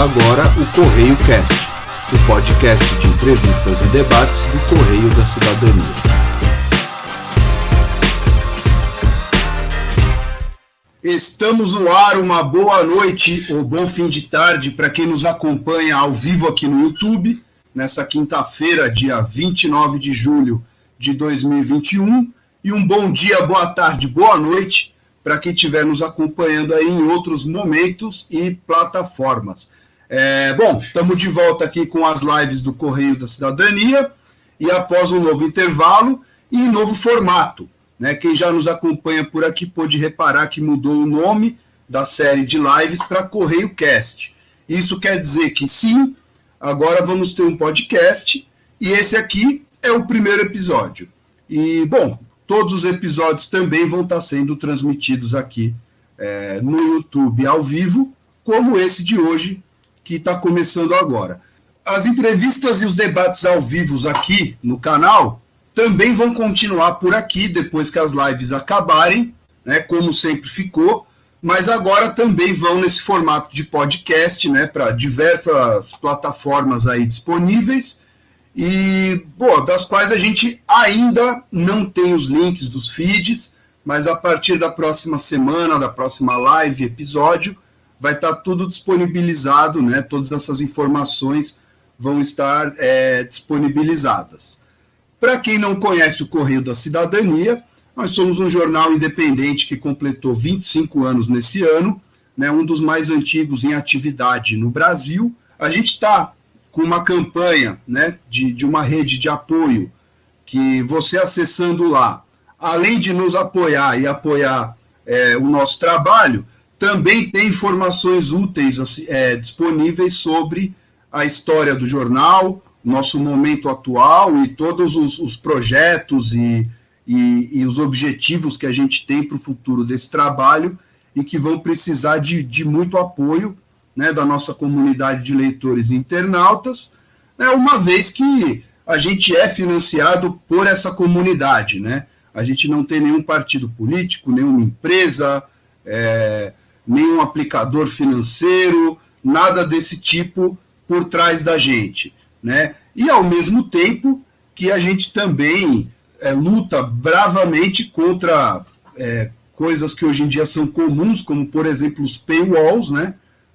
Agora o Correio Cast, o podcast de entrevistas e debates do Correio da Cidadania. Estamos no ar, uma boa noite ou bom fim de tarde para quem nos acompanha ao vivo aqui no YouTube, nessa quinta-feira, dia 29 de julho de 2021, e um bom dia, boa tarde, boa noite para quem estiver nos acompanhando aí em outros momentos e plataformas. É, bom, estamos de volta aqui com as lives do Correio da Cidadania e após um novo intervalo e novo formato. Né? Quem já nos acompanha por aqui pôde reparar que mudou o nome da série de lives para Correio Cast. Isso quer dizer que sim, agora vamos ter um podcast e esse aqui é o primeiro episódio. E, bom, Todos os episódios também vão estar sendo transmitidos aqui é, no YouTube ao vivo, como esse de hoje, que está começando agora. As entrevistas e os debates ao vivo aqui no canal também vão continuar por aqui depois que as lives acabarem, né, como sempre ficou, mas agora também vão nesse formato de podcast, né, para diversas plataformas aí disponíveis e, bom, das quais a gente ainda não tem os links dos feeds, mas a partir da próxima semana, da próxima live, episódio, vai estar tudo disponibilizado, né? Todas essas informações vão estar é, disponibilizadas. Para quem não conhece o Correio da Cidadania, nós somos um jornal independente que completou 25 anos nesse ano, né, um dos mais antigos em atividade no Brasil. A gente está com uma campanha né, de, de uma rede de apoio, que você acessando lá, além de nos apoiar e apoiar é, o nosso trabalho, também tem informações úteis assim, é, disponíveis sobre a história do jornal, nosso momento atual e todos os, os projetos e, e, e, os objetivos que a gente tem para o futuro desse trabalho e que vão precisar de, de muito apoio né, da nossa comunidade de leitores e internautas, né, uma vez que a gente é financiado por essa comunidade, né? A gente não tem nenhum partido político, nenhuma empresa, é, nenhum aplicador financeiro, nada desse tipo por trás da gente, né? E ao mesmo tempo que a gente também é, luta bravamente contra é, coisas que hoje em dia são comuns, como por exemplo os paywalls, né?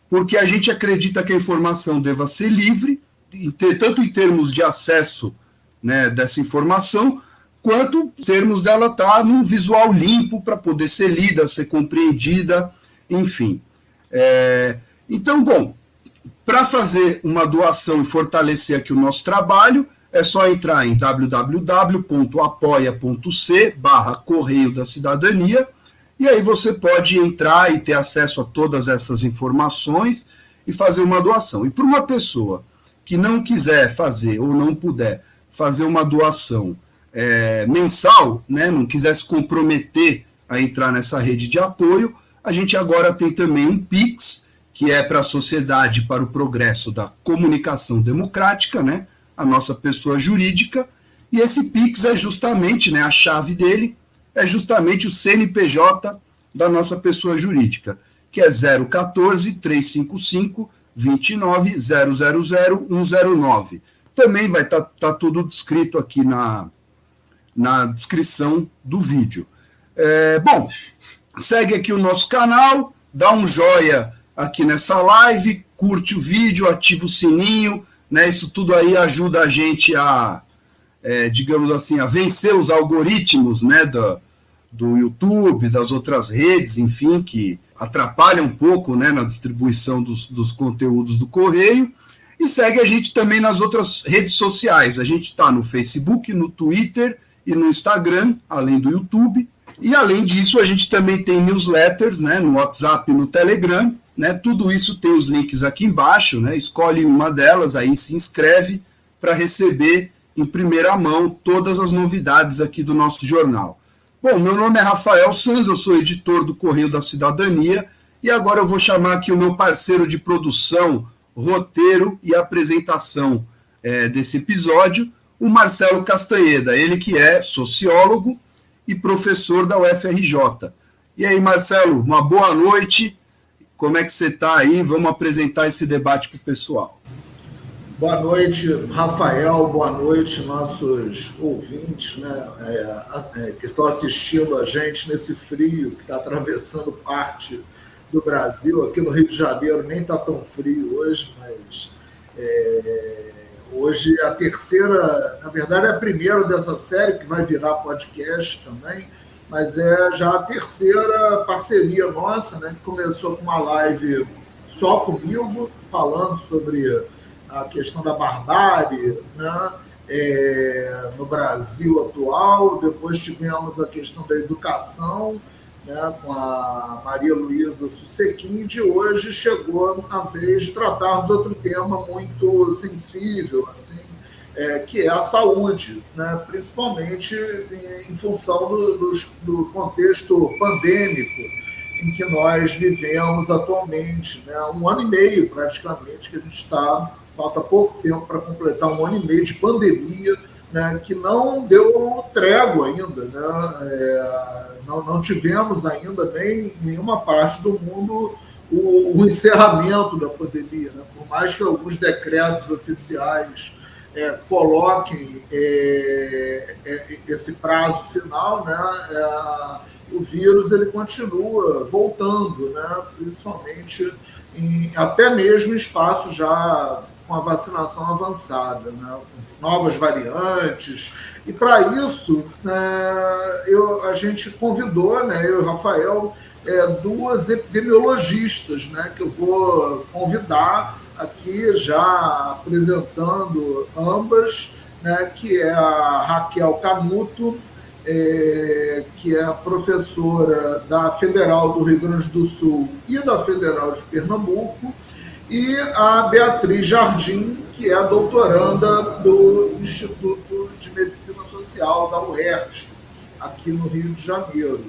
porque a gente acredita que a informação deva ser livre, tanto em termos de acesso né, dessa informação, quanto em termos dela estar tá num visual limpo para poder ser lida, ser compreendida, enfim. É, então, bom, para fazer uma doação e fortalecer aqui o nosso trabalho, é só entrar em www.apoia.c barra Correio da Cidadania e aí você pode entrar e ter acesso a todas essas informações e fazer uma doação. E para uma pessoa que não quiser fazer ou não puder fazer uma doação é, mensal, né, não quiser se comprometer a entrar nessa rede de apoio, a gente agora tem também um Pix, que é para a Sociedade para o Progresso da Comunicação Democrática, né, a nossa pessoa jurídica, e esse Pix é justamente né, a chave dele, é justamente o CNPJ da nossa pessoa jurídica, que é 014 355 29 109. Também vai estar tá, tá tudo descrito aqui na, na descrição do vídeo. É, bom, segue aqui o nosso canal, dá um joia aqui nessa live, curte o vídeo, ativa o sininho, né? Isso tudo aí ajuda a gente a, é, digamos assim, a vencer os algoritmos, né, do, do YouTube, das outras redes, enfim, que atrapalham um pouco né, na distribuição dos, dos conteúdos do Correio. E segue a gente também nas outras redes sociais. A gente está no Facebook, no Twitter e no Instagram, além do YouTube. E além disso, a gente também tem newsletters, né, no WhatsApp e no Telegram. Né, tudo isso tem os links aqui embaixo. Né, escolhe uma delas, aí se inscreve para receber em primeira mão todas as novidades aqui do nosso jornal. Bom, meu nome é Rafael Sanz, eu sou editor do Correio da Cidadania e agora eu vou chamar aqui o meu parceiro de produção, roteiro e apresentação é, desse episódio, o Marcelo Castanheda, ele que é sociólogo e professor da UFRJ. E aí, Marcelo, uma boa noite Como é que você está aí? Vamos apresentar esse debate para o pessoal. Boa noite, Rafael. Boa noite, nossos ouvintes né, é, é, que estão assistindo a gente nesse frio que está atravessando parte do Brasil. Aqui no Rio de Janeiro nem está tão frio hoje, mas é, hoje é a terceira, na verdade é a primeira dessa série que vai virar podcast também, mas é já a terceira parceria nossa, né, que começou com uma live só comigo, falando sobre a questão da barbárie né? É, no Brasil atual, depois tivemos a questão da educação né? com a Maria Luísa Susequim, de hoje chegou a vez de tratarmos outro tema muito sensível, assim, é, que é a saúde, né? principalmente em, em função do, do, do contexto pandêmico em que nós vivemos atualmente, né? um ano e meio praticamente que a gente está falta pouco tempo para completar um ano e meio de pandemia, né, que não deu trégua ainda. Né? É, não, não tivemos ainda nem em nenhuma parte do mundo o, o encerramento da pandemia. Né? Por mais que alguns decretos oficiais é, coloquem é, é, esse prazo final, né? É, o vírus ele continua voltando, né? principalmente em, até mesmo em espaços já com a vacinação avançada, né? novas variantes. E para isso, é, eu, a gente convidou, né, eu e o Rafael, é, duas epidemiologistas, né, que eu vou convidar aqui já apresentando ambas, né, que é a Raquel Canuto, é, que é professora da Federal do Rio Grande do Sul e da Federal de Pernambuco, e a Beatriz Jardim, que é a doutoranda do Instituto de Medicina Social da UERJ, aqui no Rio de Janeiro.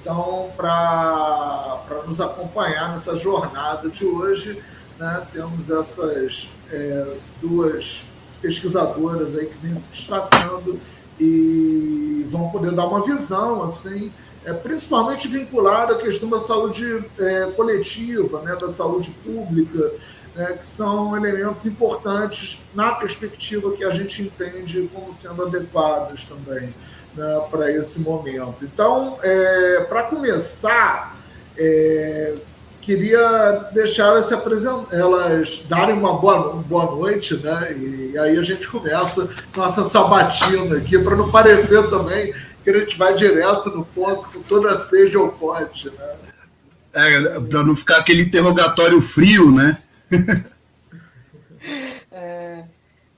Então, para nos acompanhar nessa jornada de hoje, né, temos essas é, duas pesquisadoras aí que vêm se destacando e vão poder dar uma visão assim é, principalmente vinculado à questão da saúde é, coletiva, né, da saúde pública, né, que são elementos importantes na perspectiva que a gente entende como sendo adequados também né, para esse momento. Então, é, para começar, é, queria deixar elas se apresentar, elas darem uma boa, uma boa noite, né? E aí a gente começa nossa sabatina aqui, para não parecer também que a gente vai direto no ponto com toda a sede ao pote, né? É, para não ficar aquele interrogatório frio, né? é,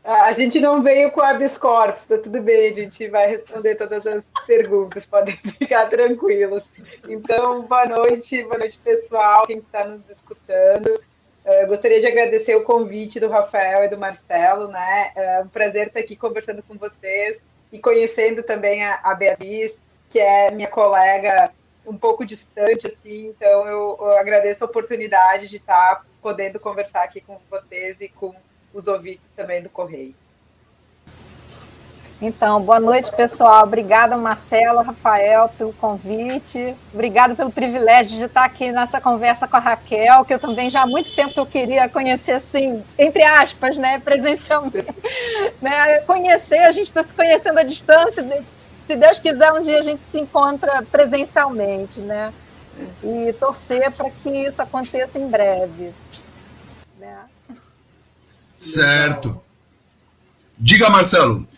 a gente não veio com habeas corpus, tá tudo bem, a gente vai responder todas as perguntas, podem ficar tranquilos. Então, boa noite, boa noite pessoal, quem está nos escutando. Uh, gostaria de agradecer o convite do Rafael e do Marcelo, né? É um prazer estar aqui conversando com vocês e conhecendo também a, a Beatriz, que é minha colega um pouco distante, assim, então eu, eu, agradeço a oportunidade de estar podendo conversar aqui com vocês e com os ouvintes também do Correio. Então, boa noite, pessoal. Obrigada, Marcelo, Rafael, pelo convite. Obrigado pelo privilégio de estar aqui nessa conversa com a Raquel, que eu também já há muito tempo que eu queria conhecer, assim, entre aspas, né, presencialmente. né, conhecer, a gente está se conhecendo à distância. Se Deus quiser, um dia a gente se encontra presencialmente, né? E torcer para que isso aconteça em breve. Né? Certo. Diga, Marcelo.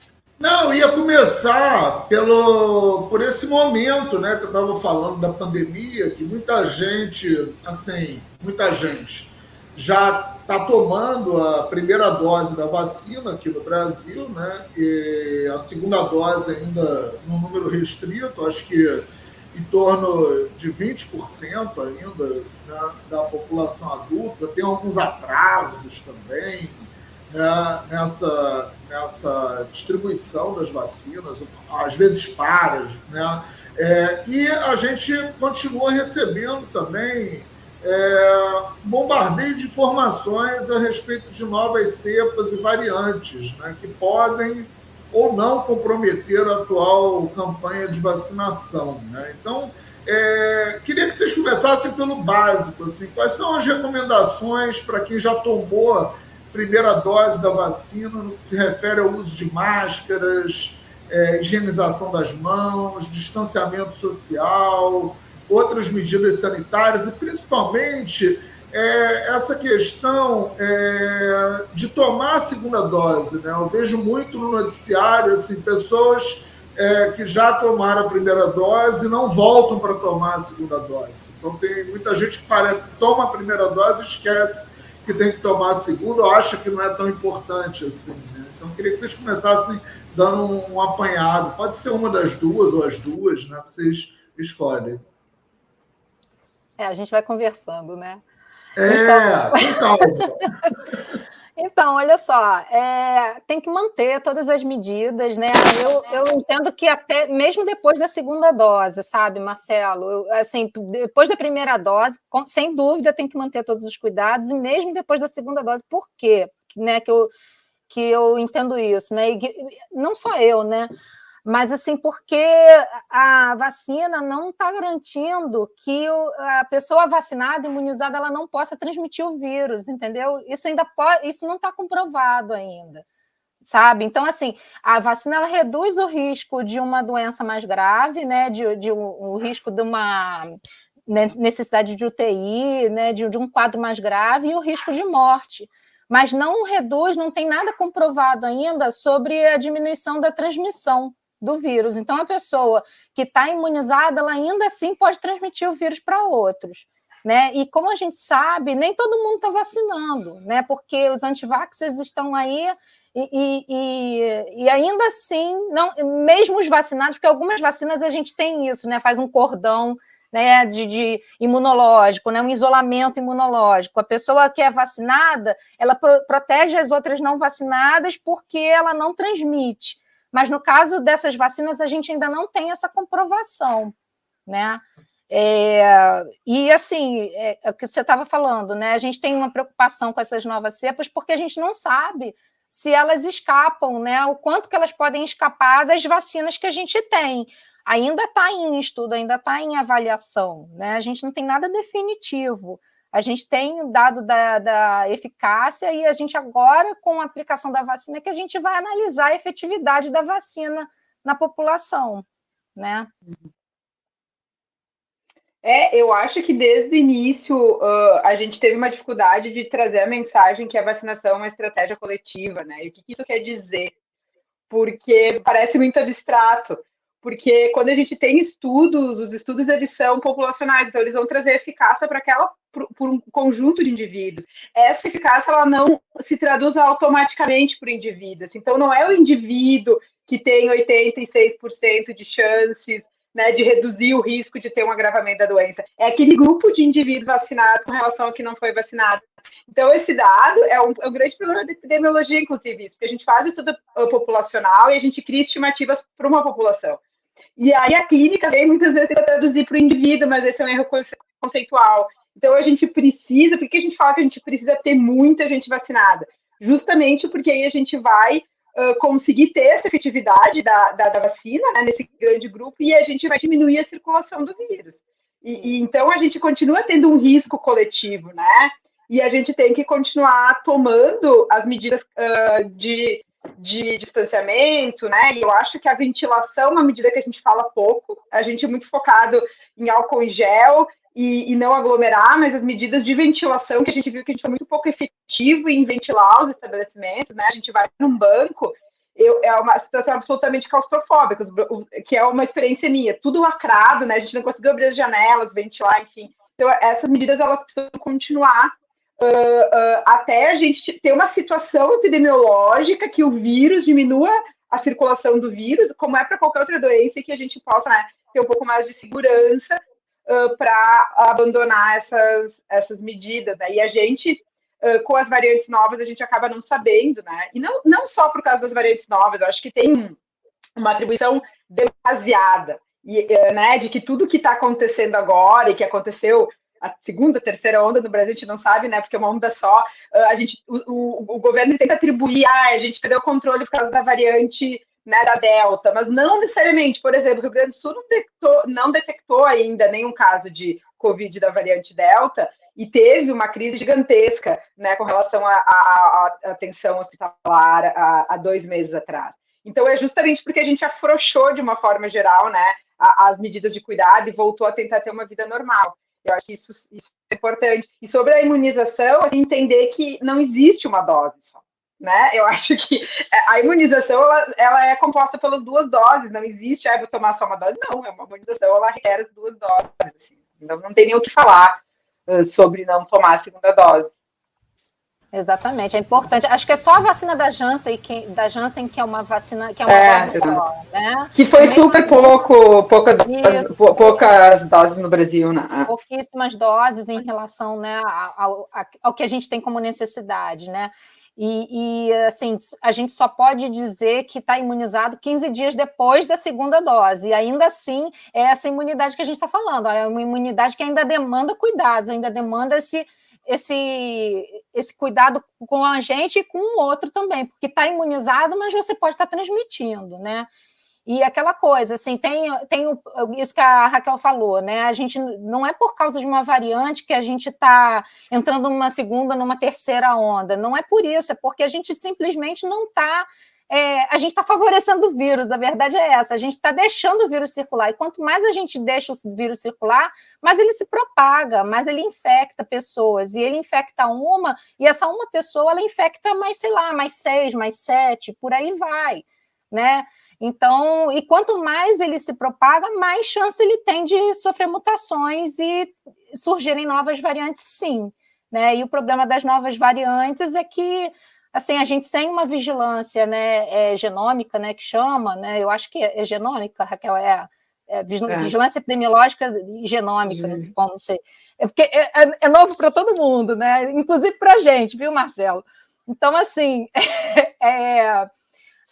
Não, ia começar pelo, por esse momento, né, que eu estava falando da pandemia, que muita gente, assim, muita gente já está tomando a primeira dose da vacina aqui no Brasil, né, e a segunda dose ainda num número restrito, acho que em torno de 20% ainda né, da população adulta, tem alguns atrasos também, né, nessa, nessa distribuição das vacinas, às vezes paras, né? É, e a gente continua recebendo também é, bombardeio de informações a respeito de novas cepas e variantes, né, que podem ou não comprometer a atual campanha de vacinação. Né? Então, É, queria que vocês começassem pelo básico. Assim, quais são as recomendações para quem já tomou primeira dose da vacina no que se refere ao uso de máscaras, é, higienização das mãos, distanciamento social, outras medidas sanitárias e principalmente é, essa questão é, de tomar a segunda dose. Né? Eu vejo muito no noticiário assim, pessoas é, que já tomaram a primeira dose e não voltam para tomar a segunda dose. Então tem muita gente que parece que toma a primeira dose e esquece que tem que tomar a segunda ou acha que não é tão importante assim. Né? Então queria que vocês começassem dando um, um apanhado. Pode ser uma das duas ou as duas, né? Vocês escolhem. É, a gente vai conversando, né? É, então... Então, olha só, é, tem que manter todas as medidas, né? Eu, eu entendo que até mesmo depois da segunda dose, sabe, Marcelo? Eu, assim, depois da primeira dose, com, sem dúvida, tem que manter todos os cuidados, e mesmo depois da segunda dose, por quê? Né, que, eu, que eu entendo isso, né? E, não só eu, né? Mas assim, porque a vacina não está garantindo que a pessoa vacinada, imunizada, ela não possa transmitir o vírus, entendeu? Isso ainda pode, isso não está comprovado ainda, sabe? Então, assim, a vacina ela reduz o risco de uma doença mais grave, né? De, de um, o risco de uma necessidade de UTI, né? De, de um quadro mais grave e o risco de morte mas não reduz, não tem nada comprovado ainda sobre a diminuição da transmissão do vírus. Então, a pessoa que está imunizada, ela ainda assim pode transmitir o vírus para outros. Né? E como a gente sabe, nem todo mundo está vacinando, né? Porque os antivaxers estão aí e, e, e, ainda assim, não, mesmo os vacinados, porque algumas vacinas a gente tem isso, né? Faz um cordão né, de, de, imunológico, né, um isolamento imunológico. A pessoa que é vacinada, ela pro, protege as outras não vacinadas porque ela não transmite. Mas no caso dessas vacinas, a gente ainda não tem essa comprovação, né? É, e assim, é, é o que você estava falando, né? A gente tem uma preocupação com essas novas cepas porque a gente não sabe se elas escapam, né? O quanto que elas podem escapar das vacinas que a gente tem. Ainda está em estudo, ainda está em avaliação, né? A gente não tem nada definitivo. A gente tem dado da, da eficácia e a gente agora, com a aplicação da vacina, que a gente vai analisar a efetividade da vacina na população, né? É, eu acho que desde o início uh, a gente teve uma dificuldade de trazer a mensagem que a vacinação é uma estratégia coletiva, né? E o que isso quer dizer? Porque parece muito abstrato, porque quando a gente tem estudos, os estudos eles são populacionais, então eles vão trazer eficácia para aquela por, um conjunto de indivíduos. Essa eficácia ela não se traduz automaticamente para o indivíduo. Assim. Então não é o indivíduo que tem 86% de chances né, de reduzir o risco de ter um agravamento da doença. É aquele grupo de indivíduos vacinados com relação ao que não foi vacinado. Então, esse dado é um, é um grande problema da epidemiologia, inclusive, isso, porque a gente faz estudo populacional e a gente cria estimativas para uma população. E aí a clínica vem muitas vezes para traduzir para o indivíduo, mas esse é um erro conceitual. Então a gente precisa, por que a gente fala que a gente precisa ter muita gente vacinada? Justamente porque aí a gente vai uh, conseguir ter essa efetividade da, da, da vacina né, nesse grande grupo e a gente vai diminuir a circulação do vírus. E, e, então a gente continua tendo um risco coletivo, né? E a gente tem que continuar tomando as medidas uh, de de distanciamento, né? E eu acho que a ventilação uma medida que a gente fala pouco. A gente é muito focado em álcool em gel e, e, não aglomerar, mas as medidas de ventilação que a gente viu que a gente foi muito pouco efetivo em ventilar os estabelecimentos, né? A gente vai num banco, eu, é uma situação absolutamente claustrofóbica, que é uma experiência minha, tudo lacrado, né? A gente não conseguiu abrir as janelas, ventilar, enfim. Então, essas medidas elas precisam continuar uh, uh, até a gente ter uma situação epidemiológica que o vírus diminua a circulação do vírus, como é para qualquer outra doença, que a gente possa né, ter um pouco mais de segurança uh, para abandonar essas, essas medidas. Né? E a gente, com as variantes novas, a gente acaba não sabendo, né? E não, não só por causa das variantes novas, eu acho que tem uma atribuição demasiada. E, né, de que tudo que está acontecendo agora e que aconteceu a segunda, terceira onda no Brasil, a gente não sabe, né? Porque é uma onda só. Uh, a gente, o, o, o, governo tenta atribuir, ah, a gente perdeu o controle por causa da variante né, da Delta, mas não necessariamente, por exemplo, o Rio Grande do Sul não detectou, não detectou ainda nenhum caso de Covid da variante Delta e teve uma crise gigantesca né, com relação à atenção hospitalar há dois meses atrás. Então, é justamente porque a gente afrouxou de uma forma geral né, as medidas de cuidado e voltou a tentar ter uma vida normal. Eu acho que isso, isso é importante. E sobre a imunização, assim, entender que não existe uma dose só. Né? Eu acho que a imunização ela, ela, é composta pelas duas doses, não existe, ah, vou tomar só uma dose, não, é uma imunização, ela requer as duas doses, assim. então não tem nem o que falar uh, sobre não tomar a segunda dose. Exatamente, é importante. Acho que é só a vacina da Janssen, que, da Janssen que é uma vacina, que é uma é, dose só, né? Que foi Também super pouco, poucas doses, poucas doses no Brasil, né? Pouquíssimas doses em relação né, ao, ao que a gente tem como necessidade, né? E, e, assim, a gente só pode dizer que está imunizado 15 dias depois da segunda dose. E ainda assim, é essa imunidade que a gente está falando. É uma imunidade que ainda demanda cuidados, ainda demanda esse, esse, esse cuidado com a gente e com o outro também, porque está imunizado, mas você pode estar tá transmitindo, né? E aquela coisa, assim, tem, tem o, isso que a Raquel falou, né? A gente não é por causa de uma variante que a gente está entrando numa segunda, numa terceira onda. Não é por isso, é porque a gente simplesmente não está é, a gente está favorecendo o vírus, a verdade é essa, a gente está deixando o vírus circular, e quanto mais a gente deixa o vírus circular, mais ele se propaga, mais ele infecta pessoas, e ele infecta uma, e essa uma pessoa, ela infecta mais, sei lá, mais seis, mais sete, por aí vai, né? Então, e quanto mais ele se propaga, mais chance ele tem de sofrer mutações e surgirem novas variantes, sim. Né? E o problema das novas variantes é que assim, a gente sem uma vigilância né, é, genômica, né, que chama, né, eu acho que é, é genômica, Raquel, é, é, é. vigilância epidemiológica genômica, uhum. como sei. É porque é, é, é novo para todo mundo, né, inclusive para a gente, viu, Marcelo? Então, assim, é,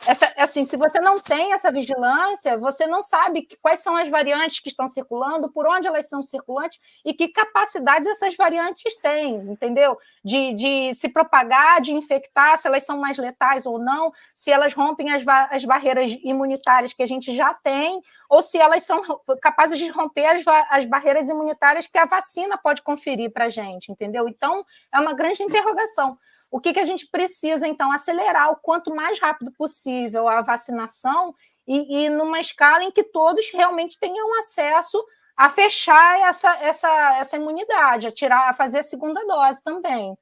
essa, assim, se você não tem essa vigilância, você não sabe que, quais são as variantes que estão circulando, por onde elas são circulantes e que capacidades essas variantes têm, entendeu? De, de se propagar, de infectar, se elas são mais letais ou não, se elas rompem as, as barreiras imunitárias que a gente já tem, ou se elas são capazes de romper as, as barreiras imunitárias que a vacina pode conferir para a gente, entendeu? Então, é uma grande interrogação. O que, que a gente precisa, então? Acelerar o quanto mais rápido possível a vacinação e, e numa escala em que todos realmente tenham acesso a fechar essa, essa, essa imunidade, a tirar, a fazer a segunda dose também.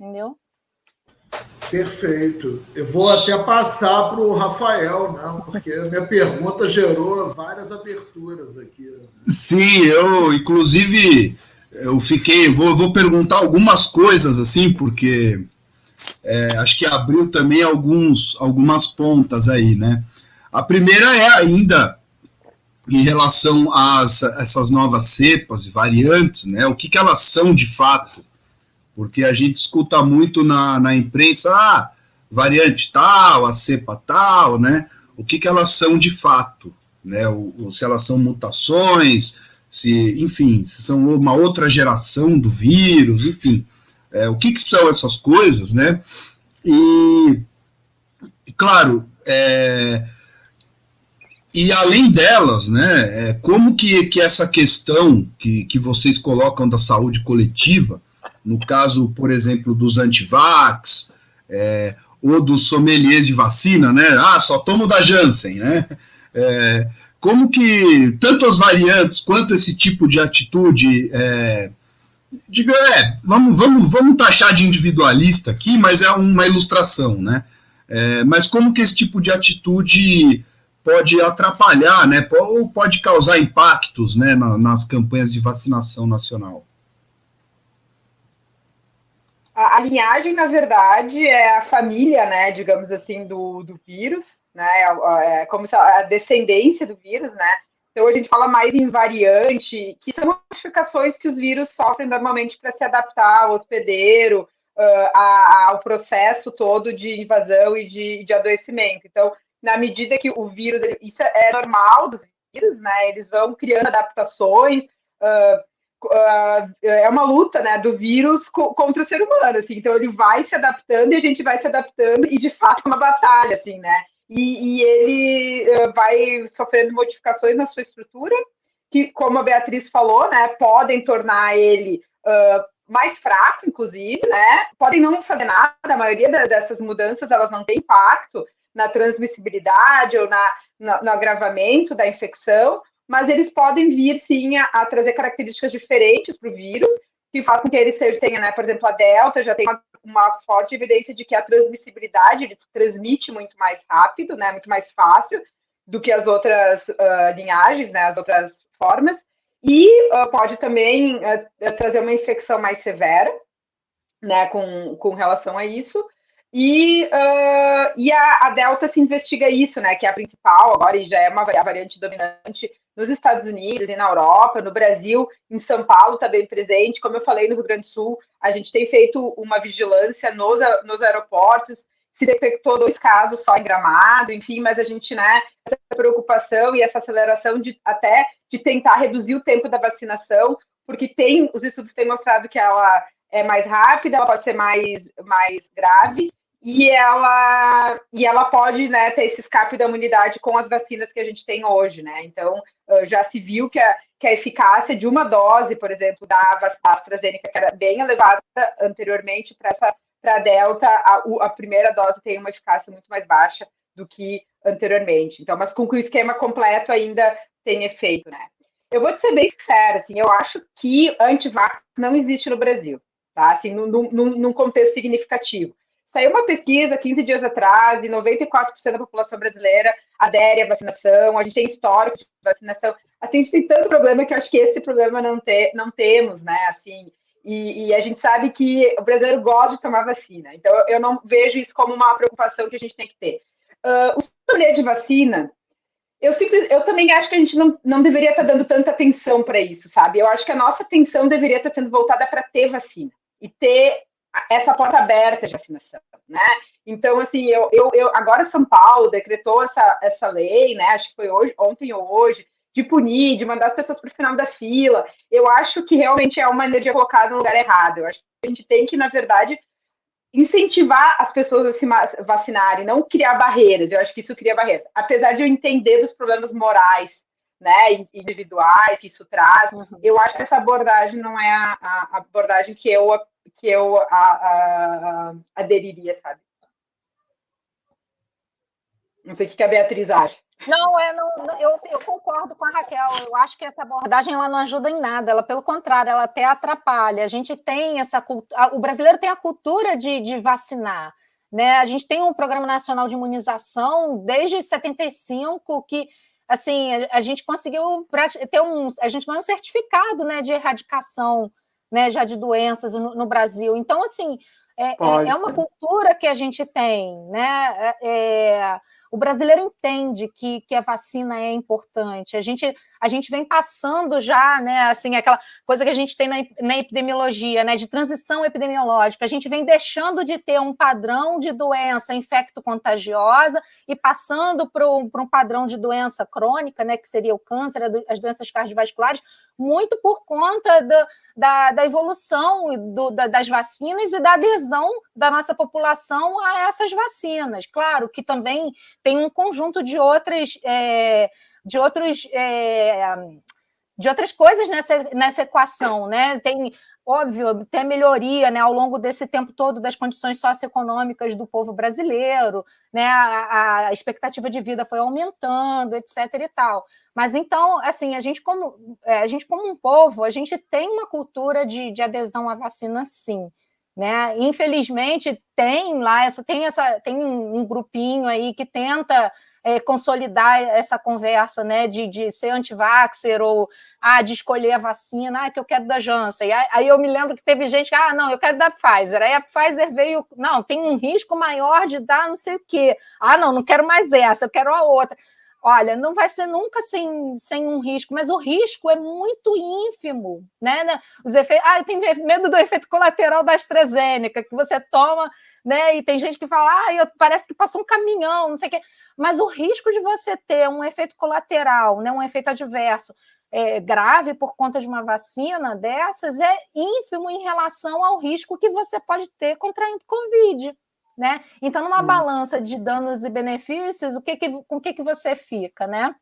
Entendeu? Perfeito. Eu vou até passar para o Rafael, não, né? porque a minha pergunta gerou várias aberturas aqui. Sim, eu, inclusive, eu fiquei. Vou, vou perguntar algumas coisas assim, porque é, acho que abriu também alguns, algumas pontas aí, né? A primeira é ainda em relação a essas novas cepas e variantes, né? O que, que elas são de fato? Porque a gente escuta muito na, na imprensa, ah, variante tal, a cepa tal, né? O que, que elas são de fato, né? O, se elas são mutações, se, enfim, se são uma outra geração do vírus, enfim é, o que, que, são essas coisas, né? E, claro, é, e além delas, né, é, como que, que essa questão que, que vocês colocam da saúde coletiva, no caso, por exemplo, dos antivax, é, ou dos sommeliers de vacina, né, ah, só tomo da Janssen, né, é, como que tanto as variantes quanto esse tipo de atitude é, diga, é, vamos, vamos, vamos taxar de individualista aqui, mas é uma ilustração, né? É, mas como que esse tipo de atitude pode atrapalhar, né? Ou pode causar impactos, né, nas campanhas de vacinação nacional? A, a linhagem, na verdade, é a família, né, digamos assim, do, do vírus, né? É, é como a descendência do vírus, né? Então, a gente fala mais em variante, que são modificações que os vírus sofrem normalmente para se adaptar ao hospedeiro, uh, ao processo todo de invasão e de, de adoecimento. Então, na medida que o vírus, isso é normal dos vírus, né? Eles vão criando adaptações. Uh, uh, é uma luta, né, do vírus co contra o ser humano, assim. Então, ele vai se adaptando e a gente vai se adaptando e, de fato, é uma batalha, assim, né? E, e ele uh, vai sofrendo modificações na sua estrutura, que, como a Beatriz falou, né, podem tornar ele uh, mais fraco, inclusive, né? Podem não fazer nada, a maioria dessas mudanças elas não têm impacto na transmissibilidade ou na, na no agravamento da infecção, mas eles podem vir sim a, a trazer características diferentes para o vírus, que faz com que eles tenham, né, por exemplo, a Delta já tem uma, uma, forte evidência de que a transmissibilidade ele transmite muito mais rápido, né, muito mais fácil do que as outras uh, linhagens, né, as outras formas, e uh, pode também uh, trazer uma infecção mais severa, né, com, com relação a isso. E, e a, a, Delta se investiga isso, né, que é a principal agora e já é uma variante dominante nos Estados Unidos e na Europa, no Brasil, em São Paulo está bem presente. Como eu falei, no Rio Grande do Sul, a gente tem feito uma vigilância nos, nos aeroportos, se detectou dois casos só em Gramado, enfim, mas a gente, né, essa preocupação e essa aceleração de até de tentar reduzir o tempo da vacinação, porque tem, os estudos têm mostrado que ela é mais rápida, ela pode ser mais, mais grave, e ela, e ela pode né, ter esse escape da imunidade com as vacinas que a gente tem hoje, né? Então, já se viu que a, que a eficácia de uma dose, por exemplo, da AstraZeneca, que era bem elevada anteriormente para essa para Delta, a, a, primeira dose tem uma eficácia muito mais baixa do que anteriormente. Então, mas com o esquema completo ainda tem efeito, né? Eu vou te ser bem sincera, assim, eu acho que antivax não existe no Brasil, tá? Assim, num, num, num contexto significativo. Saiu uma pesquisa 15 dias atrás e 94% da população brasileira adere à vacinação, a gente tem histórico de vacinação. Assim, a gente tem tanto problema que eu acho que esse problema não, te, não temos, né? Assim, e, e, a gente sabe que o brasileiro gosta de tomar vacina. Então, eu não vejo isso como uma preocupação que a gente tem que ter. Uh, o sommelier de vacina, eu, simples, eu também acho que a gente não, não deveria estar dando tanta atenção para isso, sabe? Eu acho que a nossa atenção deveria estar sendo voltada para ter vacina e ter essa porta aberta de vacinação, né? Então, assim, eu, eu, eu agora São Paulo decretou essa, essa lei, né? Acho que foi hoje, ontem ou hoje, de punir, de mandar as pessoas para o final da fila. Eu acho que realmente é uma energia colocada no lugar errado. Eu acho que a gente tem que, na verdade, incentivar as pessoas a se vacinarem, não criar barreiras. Eu acho que isso cria barreiras. Apesar de eu entender dos problemas morais, né, individuais que isso traz, uhum. eu acho que essa abordagem não é a, a abordagem que eu que eu a, a, aderiria, sabe? Não sei o que a Beatriz acha. Não, é, não, eu, eu, concordo com a Raquel. Eu acho que essa abordagem ela não ajuda em nada. Ela, pelo contrário, ela até atrapalha. A gente tem essa cultura. O brasileiro tem a cultura de, de vacinar. Né? A gente tem um programa nacional de imunização desde 75 que assim a, a gente conseguiu ter um a gente ganhou um certificado né, de erradicação né, já de doenças no, no Brasil. Então assim é, é, é, uma cultura que a gente tem, né? É, é o brasileiro entende que, que a vacina é importante. A gente, a gente vem passando já, né, assim, aquela coisa que a gente tem na, na epidemiologia, né, de transição epidemiológica. A gente vem deixando de ter um padrão de doença infecto-contagiosa e passando para um, um padrão de doença crônica, né, que seria o câncer, as doenças cardiovasculares, muito por conta do, da, da evolução do, da, das vacinas e da adesão da nossa população a essas vacinas. Claro que também tem um conjunto de outras, é, de outros. É, de outras coisas nessa, nessa equação, né? Tem, óbvio, tem melhoria né, ao longo desse tempo todo das condições socioeconômicas do povo brasileiro, né? A, a, expectativa de vida foi aumentando, etc. e tal. Mas então, assim, a gente como, é, a gente como um povo, a gente tem uma cultura de, de adesão à vacina, sim. Né? Infelizmente tem lá essa tem essa tem um grupinho aí que tenta é, consolidar essa conversa, né, de, de ser anti-vaxxer ou ah, de escolher a vacina, ah, que eu quero da Janssen. Aí, aí eu me lembro que teve gente que ah, não, eu quero da Pfizer. Aí a Pfizer veio, não, tem um risco maior de dar não sei o quê. Ah, não, não quero mais essa, eu quero a outra. Olha, não vai ser nunca sem, sem um risco, mas o risco é muito ínfimo, né? Os efeitos. Ah, eu tenho medo do efeito colateral da AstraZeneca, que você toma, né? E tem gente que fala, ah, eu, parece que passou um caminhão, não sei o quê. Mas o risco de você ter um efeito colateral, né? um efeito adverso é, grave por conta de uma vacina dessas é ínfimo em relação ao risco que você pode ter contraindo Covid. Né? Então, numa hum. balança de danos e benefícios, o que que, com o que, que você fica, né?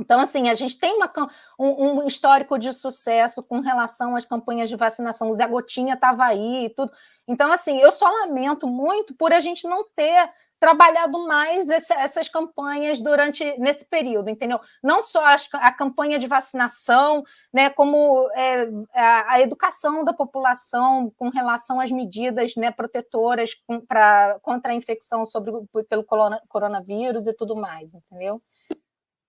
Então, assim, a gente tem uma, um, um, histórico de sucesso com relação às campanhas de vacinação. O Zé Gotinha estava aí e tudo. Então, assim, eu só lamento muito por a gente não ter trabalhado mais esse, essas campanhas durante nesse período, entendeu? Não só a, a campanha de vacinação, né, como é, a, a, educação da população com relação às medidas né, protetoras com, pra, contra a infecção sobre, pelo coronavírus e tudo mais, entendeu?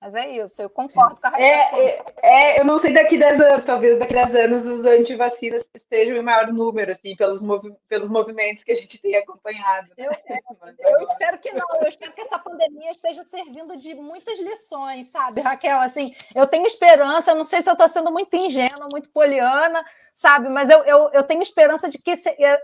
Mas é isso, eu concordo com a é, é, é, eu não sei daqui 10 anos, talvez daqui 10 anos os antivacinas estejam em maior número, assim, pelos, movi pelos movimentos que a gente tem acompanhado. Eu, eu espero que não, eu espero que essa pandemia esteja servindo de muitas lições, sabe, Raquel? Assim, eu tenho esperança, não sei se eu estou sendo muito ingênua, muito poliana, sabe, mas eu, eu, eu tenho esperança de que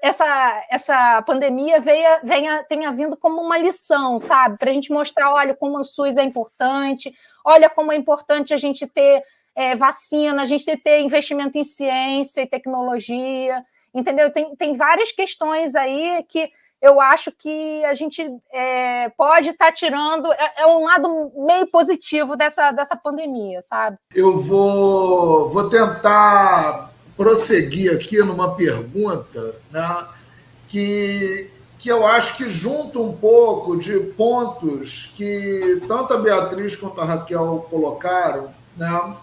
essa, essa pandemia venha, venha, tenha vindo como uma lição, sabe, para a gente mostrar, olha, como o SUS é importante, olha como é importante a gente ter é, vacina, a gente ter investimento em ciência e tecnologia, entendeu? Tem, tem várias questões aí que eu acho que a gente é, pode estar tá tirando, é, é, um lado meio positivo dessa, dessa pandemia, sabe? Eu vou, vou tentar prosseguir aqui numa pergunta né, que que eu acho que junta um pouco de pontos que tanto a Beatriz quanto a Raquel colocaram, né?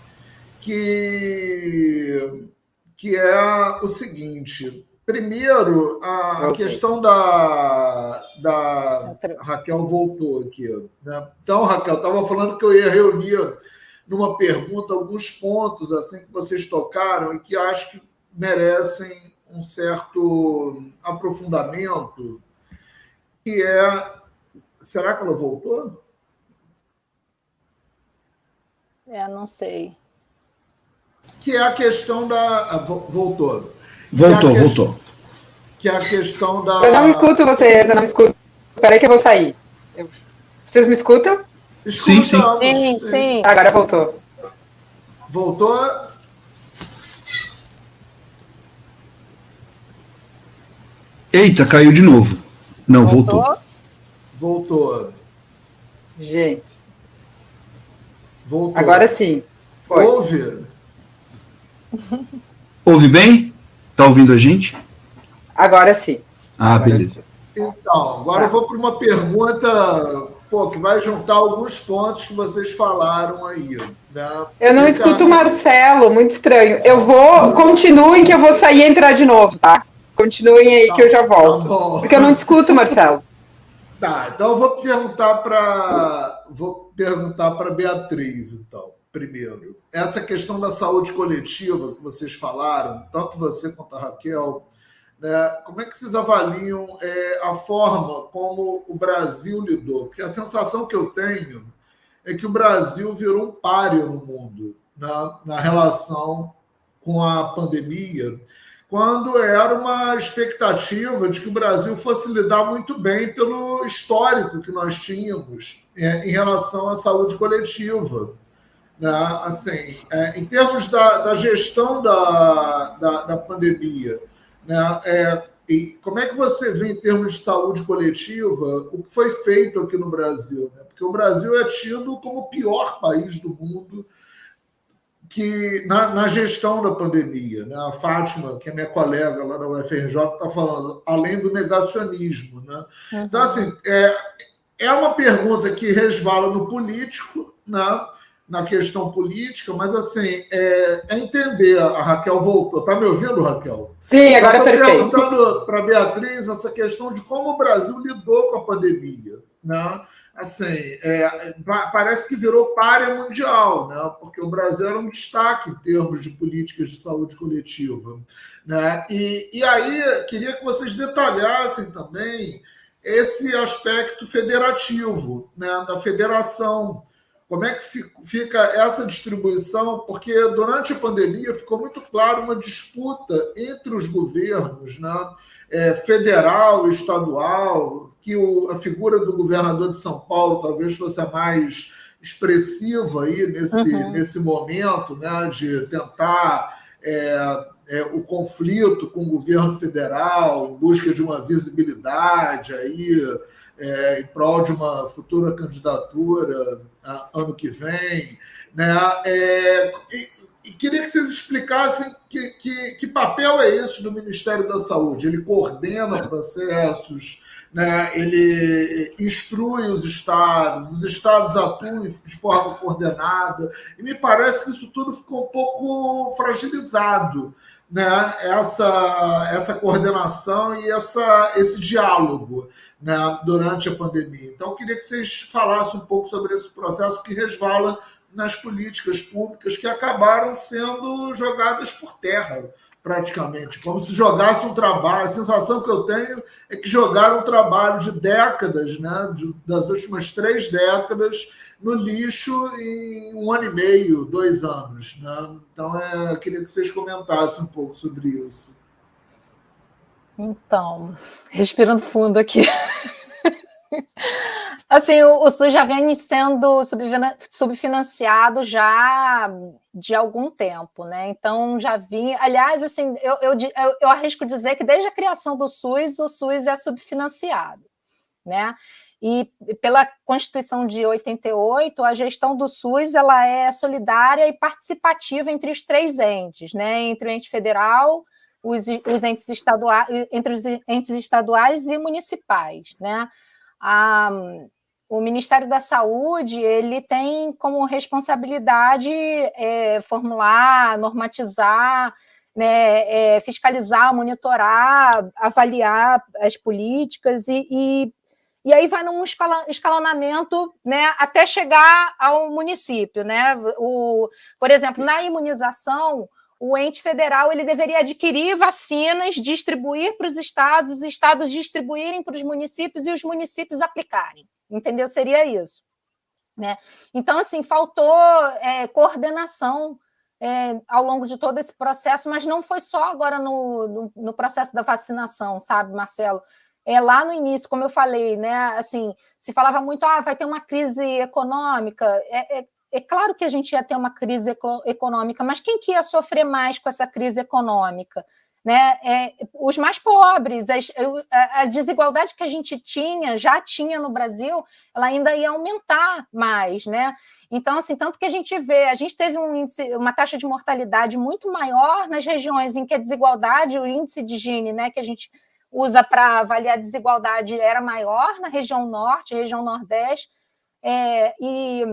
que, que é o seguinte. Primeiro, a, okay. questão da, da. Raquel voltou aqui. Né? Então, Raquel, estava falando que eu ia reunir numa pergunta alguns pontos assim que vocês tocaram e que acho que merecem um certo aprofundamento que é. Será que ela voltou? É, não sei. Que é a questão da. Ah, voltou. Voltou, que é voltou. Que é a questão da. Eu não escuto vocês, eu não escuto. Peraí que eu vou sair. Vocês me escutam? Sim, sim. sim, sim. Agora voltou. Voltou? Eita, caiu de novo. Não, voltou. Voltou. voltou. Gente. Voltou. Agora sim. Foi. Ouve. Ouve bem? Tá ouvindo a gente? Agora sim. Ah, beleza. Então, agora eu vou para uma pergunta pô, que vai juntar alguns pontos que vocês falaram aí. Né? Eu não Esse escuto o Marcelo, muito estranho. Eu vou, continuem que eu vou sair e entrar de novo, tá? Continuem aí tá, que eu já volto. Tá porque eu não escuto, Marcelo. Tá, então eu vou perguntar para vou perguntar para Beatriz, então, primeiro. Essa questão da saúde coletiva que vocês falaram, tanto você quanto a Raquel, né, como é que vocês avaliam é, a forma como o Brasil lidou? Porque a sensação que eu tenho é que o Brasil virou um páreo no mundo né, na relação com a pandemia quando era uma expectativa de que o Brasil fosse lidar muito bem pelo histórico que nós tínhamos é, em relação à saúde coletiva. Né? Assim, é, em termos da, da gestão da, da, da pandemia, né? É, e como é que você vê em termos de saúde coletiva o que foi feito aqui no Brasil? Né? Porque o Brasil é tido como o pior país do mundo que na, na, gestão da pandemia, né? a Fátima, que é minha colega lá da UFRJ, está falando, além do negacionismo. Né? Uhum. Então, assim, é, é uma pergunta que resvala no político, né? na questão política, mas assim, é, é entender, a Raquel voltou. Está me ouvindo, Raquel? Sim, agora é perfeito. perguntando para a Beatriz essa questão de como o Brasil lidou com a pandemia. Né? Assim, é, parece que virou párea mundial, né? porque o Brasil era um destaque em termos de políticas de saúde coletiva. Né? E, e aí, queria que vocês detalhassem também esse aspecto federativo, né? da federação. Como é que fica essa distribuição? Porque durante a pandemia ficou muito claro uma disputa entre os governos, né? É, federal, estadual, que o, a figura do governador de São Paulo talvez fosse a mais expressiva aí nesse, uhum. nesse momento, né, de tentar é, é, o conflito com o governo federal em busca de uma visibilidade aí é, em prol de uma futura candidatura a, ano que vem, né? É, e, queria que vocês explicassem que, que, que papel é esse do Ministério da Saúde. Ele coordena processos, né? ele instrui os estados, os estados atuam de forma coordenada, e me parece que isso tudo ficou um pouco fragilizado né, essa, essa coordenação e essa, esse diálogo né, durante a pandemia. Então, queria que vocês falassem um pouco sobre esse processo que resvala nas políticas públicas que acabaram sendo jogadas por terra, praticamente, como se jogasse um trabalho. A sensação que eu tenho é que jogaram um trabalho de décadas, né, de, das últimas três décadas, no lixo em um ano e meio, dois anos. Né? Então, é, eu queria que vocês comentassem um pouco sobre isso. Então, respirando fundo aqui. assim, o, o, SUS já vem sendo subfinanciado já de algum tempo, né? Então já vinha. Aliás, assim, eu, eu, eu, arrisco dizer que desde a criação do SUS, o SUS é subfinanciado, né? E pela Constituição de 88, a gestão do SUS ela é solidária e participativa entre os três entes, né? Entre o ente federal, os, os entes estaduais, entre os entes estaduais e municipais, né? A, o Ministério da Saúde ele tem como responsabilidade é, formular, normatizar, né, é, fiscalizar, monitorar, avaliar as políticas e, e e aí vai num escalonamento né, até chegar ao município. Né? O, por exemplo, na imunização, o ente federal ele deveria adquirir vacinas, distribuir para os estados, os estados distribuírem para os municípios e os municípios aplicarem. Entendeu? Seria isso. Né? Então, assim, faltou é, coordenação é, ao longo de todo esse processo, mas não foi só agora no, no, no processo da vacinação, sabe, Marcelo? é, lá no início, como eu falei, né, assim, se falava muito, ah, vai ter uma crise econômica. É, é, é claro que a gente ia ter uma crise econômica, mas quem que ia sofrer mais com essa crise econômica? Né? É, os mais pobres, a, a, desigualdade que a gente tinha, já tinha no Brasil, ela ainda ia aumentar mais, né? Então, assim, tanto que a gente vê, a gente teve um índice, uma taxa de mortalidade muito maior nas regiões em que a desigualdade, o índice de Gini, né, que a gente usa para avaliar a desigualdade era maior na região norte, região nordeste, é, e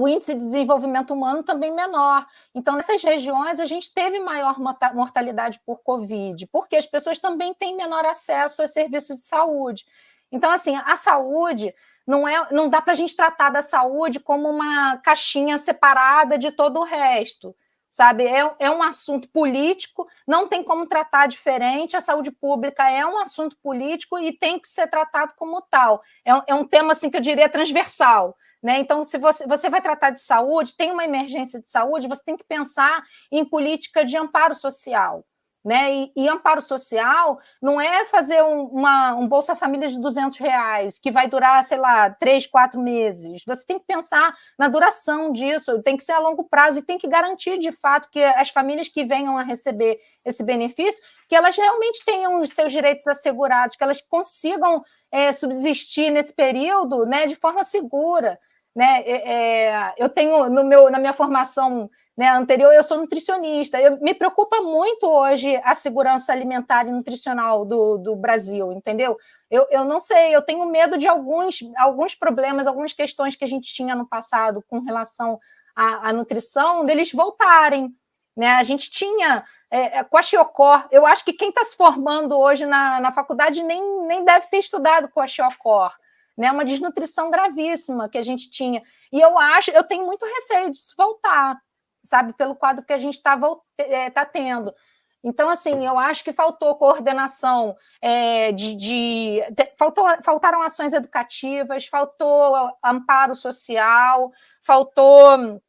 o índice de desenvolvimento humano também menor. Então, nessas regiões, a gente teve maior mortalidade por Covid, porque as pessoas também têm menor acesso aos serviços de saúde. Então, assim, a saúde não é, não dá para a gente tratar da saúde como uma caixinha separada de todo o resto sabe? É, é um assunto político, não tem como tratar diferente. A saúde pública é um assunto político e tem que ser tratado como tal. É, é um tema, assim, que eu diria transversal. Né? Então, se você, você vai tratar de saúde, tem uma emergência de saúde, você tem que pensar em política de amparo social. Né? E, e, amparo social não é fazer um, uma, um Bolsa Família de 200 reais, que vai durar, sei lá, três, quatro meses. Você tem que pensar na duração disso, tem que ser a longo prazo e tem que garantir, de fato, que as famílias que venham a receber esse benefício, que elas realmente tenham os seus direitos assegurados, que elas consigam é, subsistir nesse período né, de forma segura. Né? É, é, eu tenho no meu, na minha formação né, anterior, eu sou nutricionista. Eu, me preocupa muito hoje a segurança alimentar e nutricional do, do Brasil, entendeu? Eu, eu não sei, eu tenho medo de alguns, alguns problemas, algumas questões que a gente tinha no passado com relação à, à nutrição, deles voltarem. Né? A gente tinha é, é com a Chiocor, eu acho que quem está se formando hoje na, na faculdade nem, nem deve ter estudado com a Chiocor né? Uma desnutrição gravíssima que a gente tinha. E eu acho, eu tenho muito receio disso voltar, sabe, pelo quadro que a gente está é, tá tendo. Então, assim, eu acho que faltou coordenação é, de. de, de faltou, faltaram ações educativas, faltou amparo social, faltou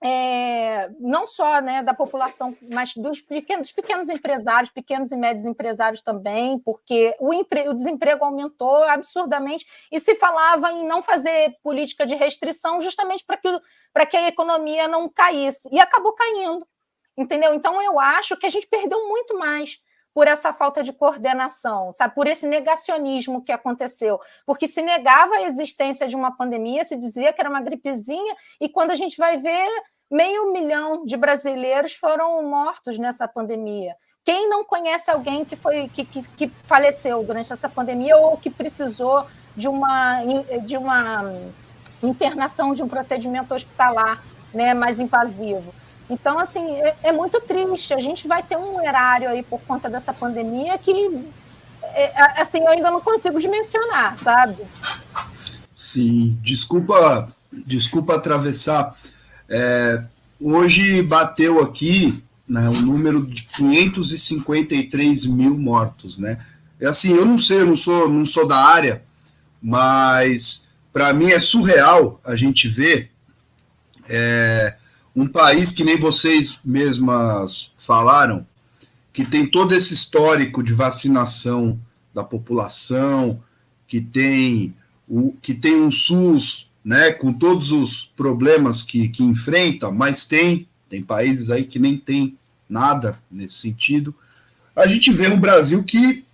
é, não só né, da população, mas dos pequenos, pequenos, empresários, pequenos e médios empresários também, porque o, empre, o, desemprego aumentou absurdamente e se falava em não fazer política de restrição justamente para que, que a economia não caísse. E acabou caindo. entendeu? Então eu acho que a gente perdeu muito mais por essa falta de coordenação, sabe? Por esse negacionismo que aconteceu, porque se negava a existência de uma pandemia, se dizia que era uma gripezinha, e quando a gente vai ver, meio milhão de brasileiros foram mortos nessa pandemia. Quem não conhece alguém que foi que, que, que faleceu durante essa pandemia ou que precisou de uma, de uma internação de um procedimento hospitalar né, mais invasivo? Então, assim, é, é, muito triste. A gente vai ter um erário aí por conta dessa pandemia que, é, assim, eu ainda não consigo dimensionar, sabe? Sim, desculpa, desculpa atravessar. É, hoje bateu aqui né, o número de 553 mil mortos, né? É assim, eu não sei, eu não sou, não sou da área, mas para mim é surreal a gente ver é, um país que nem vocês mesmas falaram, que tem todo esse histórico de vacinação da população, que tem o que tem um SUS, né, com todos os problemas que, que enfrenta, mas tem tem países aí que nem tem nada nesse sentido. A gente vê um Brasil que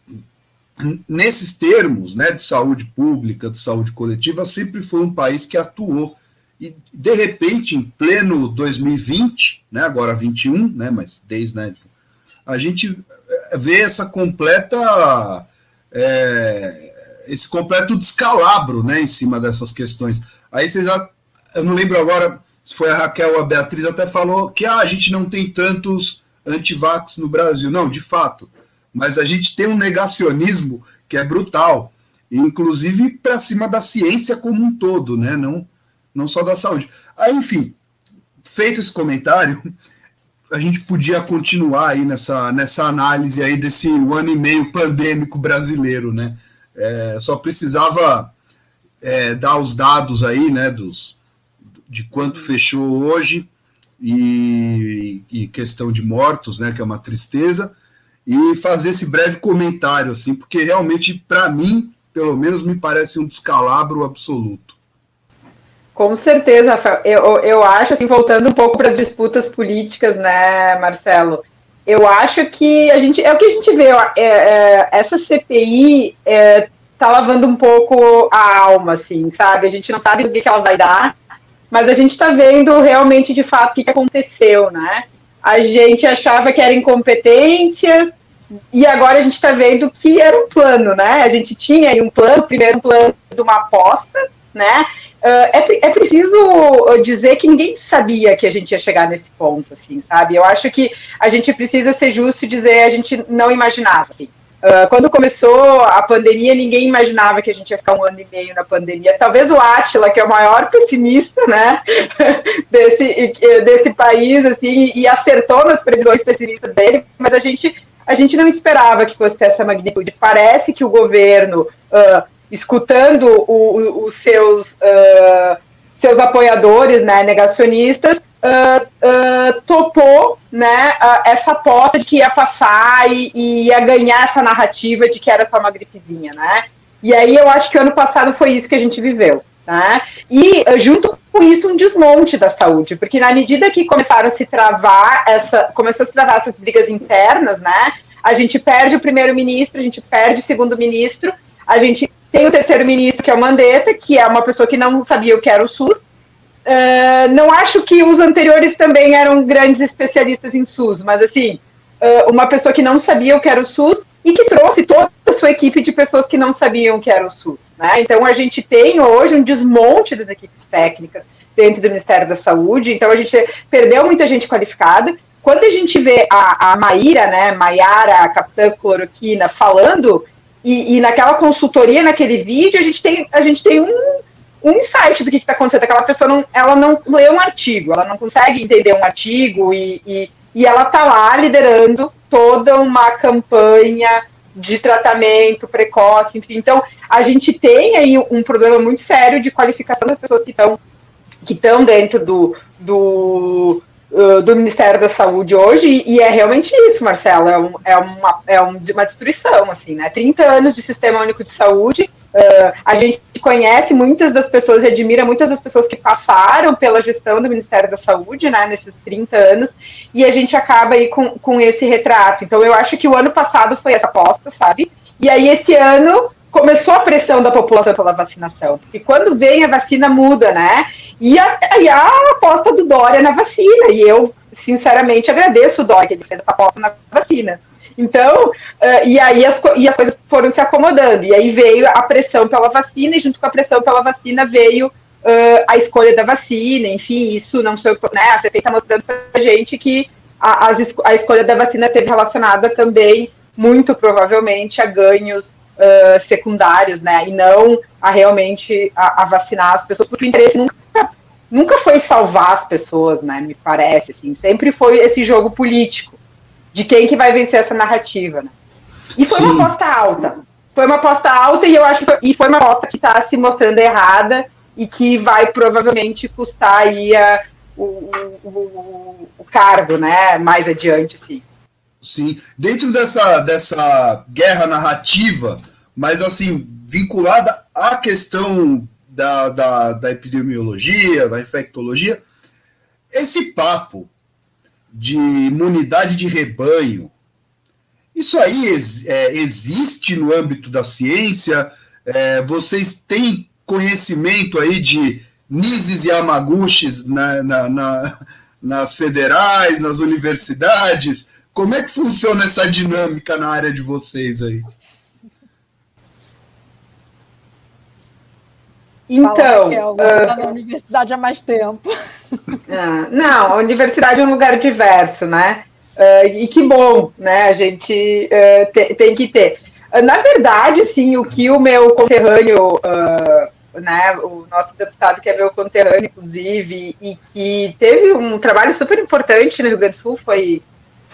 nesses termos, né, de saúde pública, de saúde coletiva, sempre foi um país que atuou e de repente, em pleno 2020, né, agora 21, né, mas desde, né, a gente eh, vê essa completa, é, esse completo descalabro, né, em cima dessas questões. Aí vocês, eu não lembro agora se foi a Raquel ou a Beatriz, até falou que ah, a gente não tem tantos antivax no Brasil. Não, de fato, mas a gente tem um negacionismo que é brutal, inclusive para cima da ciência como um todo, né, não não só da saúde. Aí, enfim, feito esse comentário, a gente podia continuar aí nessa, nessa análise aí desse ano e meio pandêmico brasileiro, né? É, só precisava é, dar os dados aí, né, dos, de quanto fechou hoje e, e, questão de mortos, né, que é uma tristeza, e fazer esse breve comentário, assim, porque realmente, para mim, pelo menos, me parece um descalabro absoluto. Com certeza, Rafael. Eu, eu acho, assim, voltando um pouco para as disputas políticas, né, Marcelo? Eu acho que a gente é o que a gente vê. É, é, essa CPI é, tá lavando um pouco a alma, assim, sabe? A gente não sabe o que, que ela vai dar, mas a gente está vendo realmente, de fato, o que, que aconteceu, né? A gente achava que era incompetência, e agora a gente está vendo que era um plano, né? A gente tinha aí um plano, primeiro um plano de uma aposta, né? Uh, é, é preciso dizer que ninguém sabia que a gente ia chegar nesse ponto, assim, sabe? Eu acho que a gente precisa ser justo e dizer a gente não imaginava, assim. Uh, quando começou a pandemia, ninguém imaginava que a gente ia ficar um ano e meio na pandemia. Talvez o Átila, que é o maior pessimista, né, desse, desse país, assim, e acertou nas previsões pessimistas dele, mas a gente, a gente não esperava que fosse essa magnitude. Parece que o governo uh, escutando o, o, os seus, uh, seus apoiadores, né, negacionistas, uh, uh, topou né, essa aposta de que ia passar e, e, ia ganhar essa narrativa de que era só uma gripezinha, né? E aí eu acho que ano passado foi isso que a gente viveu. Né? E junto com isso um desmonte da saúde, porque na medida que começaram a se travar essa, começou a se travar essas brigas internas, né? A gente perde o primeiro-ministro, a gente perde o segundo-ministro, a gente tem o terceiro ministro, que é o Mandetta, que é uma pessoa que não sabia o que era o SUS. Uh, não acho que os anteriores também eram grandes especialistas em SUS, mas assim, uh, uma pessoa que não sabia o que era o SUS e que trouxe toda a sua equipe de pessoas que não sabiam o que era o SUS. Né? Então a gente tem hoje um desmonte das equipes técnicas dentro do Ministério da Saúde, então a gente perdeu muita gente qualificada. Quando a gente vê a, a Maíra, né, Maiara, a capitã cloroquina, falando e, e, naquela consultoria, naquele vídeo, a gente tem, a gente tem um, um insight do que está acontecendo. Aquela pessoa não, ela não lê um artigo, ela não consegue entender um artigo e, e, e ela está lá liderando toda uma campanha de tratamento precoce, enfim. Então, a gente tem aí um problema muito sério de qualificação das pessoas que estão que estão dentro do, do, do Ministério da Saúde hoje, e é realmente isso, Marcelo, é, um, é, uma, é um, uma destruição, assim, né? 30 anos de Sistema Único de Saúde, Uh, a gente conhece muitas das pessoas e admira muitas das pessoas que passaram pela gestão do Ministério da Saúde, né, nesses 30 anos, e a gente acaba aí com, com esse retrato. Então, eu acho que o ano passado foi essa aposta, sabe? E aí, esse ano, começou a pressão da população pela vacinação. Porque quando vem a vacina, muda, né? E a, e a aposta do Dória na vacina. E eu, sinceramente, agradeço o Dória, que ele fez a aposta na vacina. Então, uh, e aí as, e as coisas foram se acomodando. E aí veio a pressão pela vacina, e junto com a pressão pela vacina veio uh, a escolha da vacina, enfim, isso não foi, né, a CPI está mostrando para a gente que a, a escolha da vacina teve relacionada também, muito provavelmente, a ganhos uh, secundários, né, e não a realmente a, a, vacinar as pessoas, porque o interesse nunca, nunca foi salvar as pessoas, né, me parece, assim, sempre foi esse jogo político de quem que vai vencer essa narrativa, né? E foi Sim. uma aposta alta. Foi uma aposta alta e eu acho que e foi uma aposta que está se mostrando errada e que vai provavelmente custar aí a, o, o, o, cargo, né? Mais adiante, sim. Sim. Dentro dessa, dessa guerra narrativa, mas assim, vinculada à questão da, da, da epidemiologia, da infectologia, esse papo de imunidade de rebanho. Isso aí é, existe no âmbito da ciência? É, vocês têm conhecimento aí de Nises e Yamaguchis na, na, na, nas federais, nas universidades? Como é que funciona essa dinâmica na área de vocês aí? Então, Raquel, uh, na universidade há mais tempo. Ah, não, a universidade é um lugar diverso, né? Uh, e que bom, né? A gente uh, te, tem que ter. Na verdade, sim, o que o meu conterrâneo, né, o nosso deputado que é meu conterrâneo, inclusive, e que teve um trabalho super importante no Rio Grande do Sul, foi,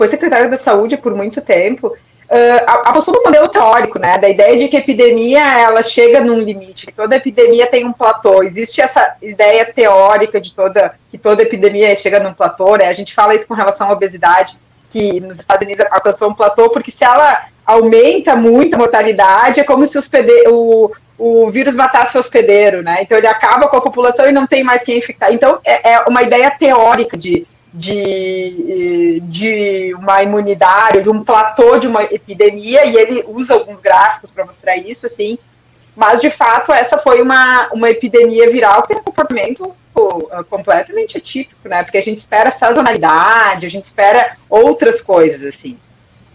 foi secretário da Saúde por muito tempo, uh, apostou no modelo teórico, né, da ideia de que a epidemia ela chega num limite, que toda epidemia tem um platô. Existe essa ideia teórica de toda que toda epidemia chega num platô, né? A gente fala isso com relação à obesidade, que nos Estados Unidos alcançou um platô, porque se ela aumenta muito a mortalidade, é como se o, o vírus matasse o hospedeiro, né? Então ele acaba com a população e não tem mais quem infectar. Então é, é uma ideia teórica de de, de uma imunidade, de um platô de uma epidemia, e ele usa alguns gráficos para mostrar isso, assim, mas de fato essa foi uma, uma epidemia viral que tem um comportamento completamente atípico, né, porque a gente espera sazonalidade, a gente espera outras coisas, assim,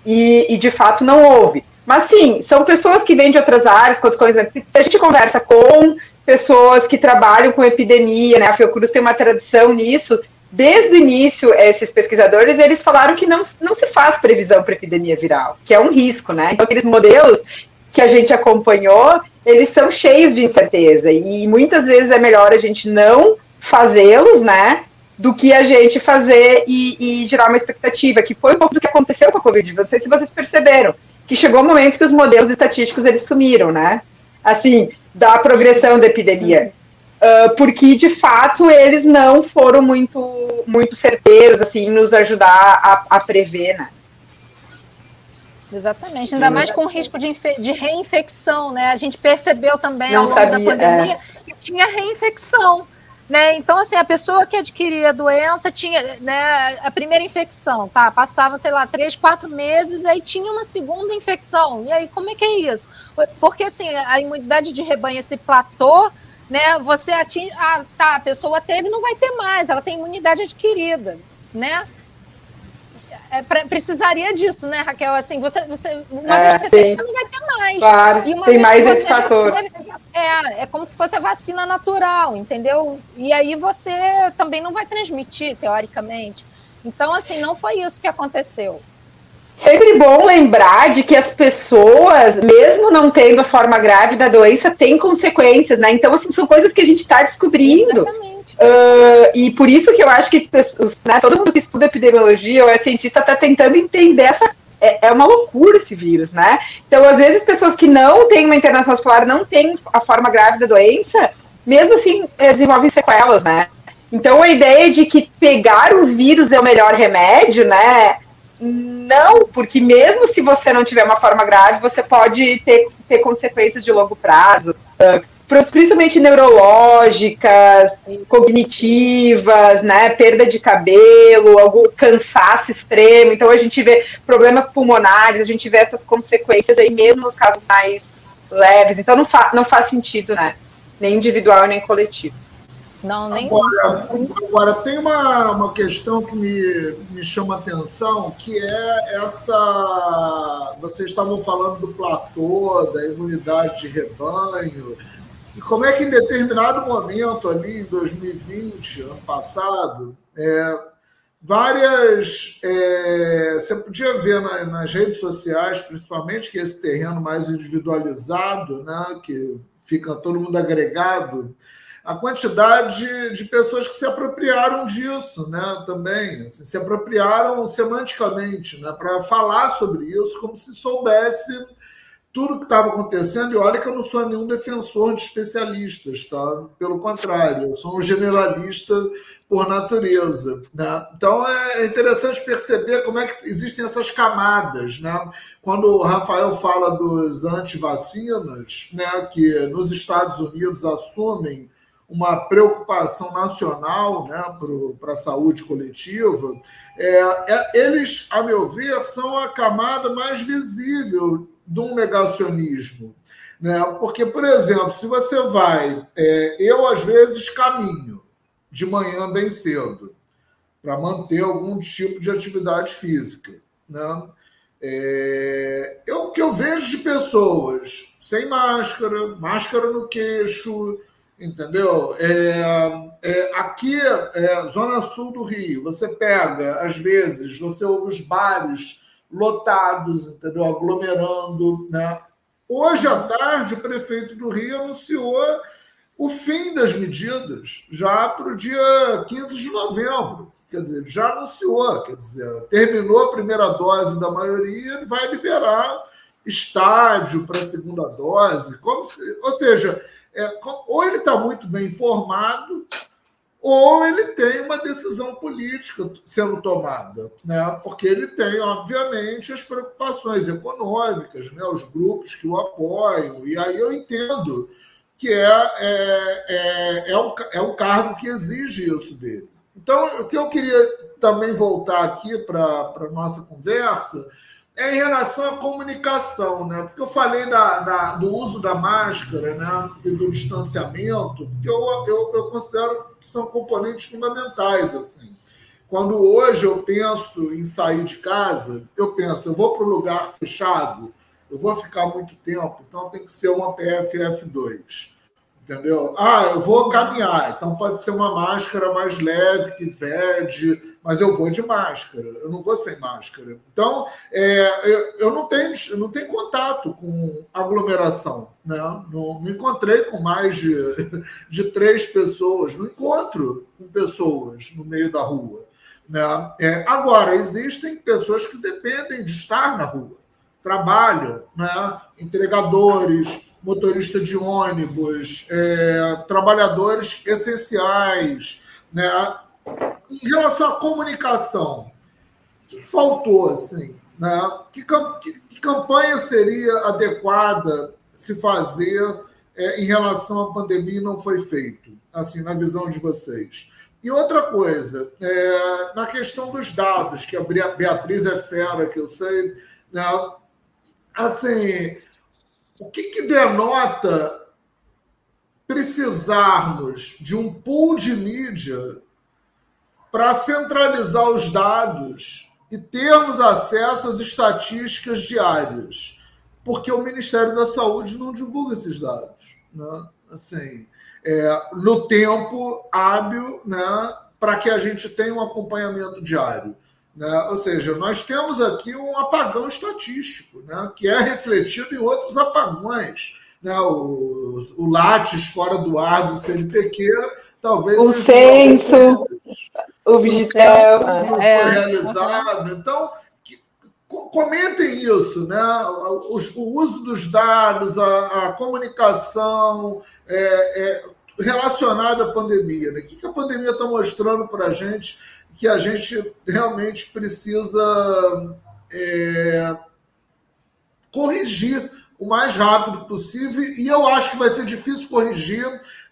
e, e de fato não houve. Mas sim, são pessoas que vêm de outras áreas, com as coisas, se a gente conversa com pessoas que trabalham com epidemia, né, a Fiocruz tem uma tradição nisso, desde o início, esses pesquisadores, eles falaram que não, não se faz previsão para epidemia viral, que é um risco, né? Então, aqueles modelos que a gente acompanhou, eles são cheios de incerteza, e muitas vezes é melhor a gente não fazê-los, né? Do que a gente fazer e, e gerar uma expectativa, que foi um pouco do que aconteceu com a Covid. Não sei se vocês perceberam, que chegou o um momento que os modelos estatísticos eles sumiram, né? Assim, da progressão da epidemia. Uh, porque de fato eles não foram muito muito certeiros assim nos ajudar a, a prever, né? Exatamente, ainda mais com o risco de, de, reinfecção, né? A gente percebeu também não ao longo sabia, da pandemia é. que tinha reinfecção. Né? Então, assim, a pessoa que adquiria a doença tinha né, a primeira infecção, tá? Passava, sei lá, três, quatro meses, aí tinha uma segunda infecção. E aí, como é que é isso? Porque, assim, a imunidade de rebanho, esse platô, né? Você atinge, ah, tá, a pessoa teve, não vai ter mais, ela tem imunidade adquirida, né? É, pra, precisaria disso, né, Raquel? Assim, você, você uma é, vez que você tem, você não vai ter mais. Claro, tem mais esse fator. Teve, é, é como se fosse a vacina natural, entendeu? E aí você também não vai transmitir, teoricamente. Então, assim, não foi isso que aconteceu sempre bom lembrar de que as pessoas, mesmo não tendo a forma grave da doença, têm consequências, né? Então, assim, são coisas que a gente está descobrindo. Exatamente. Uh, e por isso que eu acho que né, todo mundo que estuda epidemiologia ou é cientista está tentando entender essa. É, é, uma loucura esse vírus, né? Então, às vezes, pessoas que não têm uma internação hospitalar, não têm a forma grave da doença, mesmo assim, desenvolvem sequelas, né? Então, a ideia de que pegar o vírus é o melhor remédio, né? Não, porque mesmo se você não tiver uma forma grave, você pode ter, ter consequências de longo prazo. Uh, principalmente neurológicas, cognitivas, né, perda de cabelo, algum cansaço extremo. Então a gente vê problemas pulmonares, a gente vê essas consequências aí mesmo nos casos mais leves. Então não, fa não faz sentido, né? Nem individual nem coletivo. Não, nem agora, agora tem uma, uma questão que me, me chama a atenção, que é essa. Vocês estavam falando do platô, da imunidade de rebanho. E como é que em determinado momento ali, em 2020, ano passado, é, várias. É, você podia ver na, nas redes sociais, principalmente, que esse terreno mais individualizado, né, que fica todo mundo agregado, a quantidade de pessoas que se apropriaram disso, né, também, assim, se apropriaram semanticamente, né, para falar sobre isso como se soubesse tudo que estava acontecendo, e olha que eu não sou nenhum defensor de especialistas, tá? Pelo contrário, eu sou um generalista por natureza. Né? Então é interessante perceber como é que existem essas camadas. Né? Quando o Rafael fala dos antivacinas, né, que nos Estados Unidos assumem uma preocupação nacional né, para a saúde coletiva, é, é, eles, a meu ver, são a camada mais visível de um negacionismo. Né? Porque, por exemplo, se você vai. É, eu, às vezes, caminho de manhã bem cedo para manter algum tipo de atividade física. Né? É, eu, o que eu vejo de pessoas sem máscara, máscara no queixo, entendeu? É, é, aqui, é, Zona Sul do Rio, você pega, às vezes, você ouve os bares lotados, entendeu? aglomerando. Né? Hoje à tarde, o prefeito do Rio anunciou o fim das medidas já para o dia 15 de novembro. Quer dizer, já anunciou, quer dizer, terminou a primeira dose da maioria, vai liberar estádio para a segunda dose. Como se, ou seja, é, ou ele está muito bem informado, ou ele tem uma decisão política sendo tomada, né? porque ele tem, obviamente, as preocupações econômicas, né? os grupos que o apoiam, e aí eu entendo que é, é, é, é, o, é o cargo que exige isso dele. Então, o que eu queria também voltar aqui para a nossa conversa é em relação à comunicação, né? Porque eu falei da, da, do uso da máscara né? e do distanciamento, que eu, eu, eu considero que são componentes fundamentais, assim. Quando hoje eu penso em sair de casa, eu penso, eu vou para um lugar fechado, eu vou ficar muito tempo, então tem que ser uma PFF2. Entendeu? Ah, eu vou caminhar, então pode ser uma máscara mais leve, que vede, mas eu vou de máscara, eu não vou sem máscara. Então, é, eu, eu, não tenho, eu não tenho contato com aglomeração, né? Não, não encontrei com mais de, de três pessoas, não encontro com pessoas no meio da rua. Né? É, agora, existem pessoas que dependem de estar na rua, trabalham, né? entregadores, motorista de ônibus, é, trabalhadores essenciais. Né? Em relação à comunicação, o que faltou? Assim, né? que, que, que campanha seria adequada se fazer é, em relação à pandemia e não foi feito, assim, na visão de vocês? E outra coisa, é, na questão dos dados, que a Beatriz é fera, que eu sei, né? assim, o que, que denota precisarmos de um pool de mídia para centralizar os dados e termos acesso às estatísticas diárias? Porque o Ministério da Saúde não divulga esses dados. Né? Assim, é, no tempo hábil né, para que a gente tenha um acompanhamento diário. Né? Ou seja, nós temos aqui um apagão estatístico, né? que é refletido em outros apagões. Né? O, o Lattes fora do ar do CNPq, talvez. O censo, o Vigitel. Foi é. realizado. Então, que, comentem isso, né? O, o, uso dos dados, a, a comunicação é, é, relacionada à pandemia. Né? O que, que a pandemia está mostrando para a gente? que a gente realmente precisa é, corrigir o mais rápido possível, e eu acho que vai ser difícil corrigir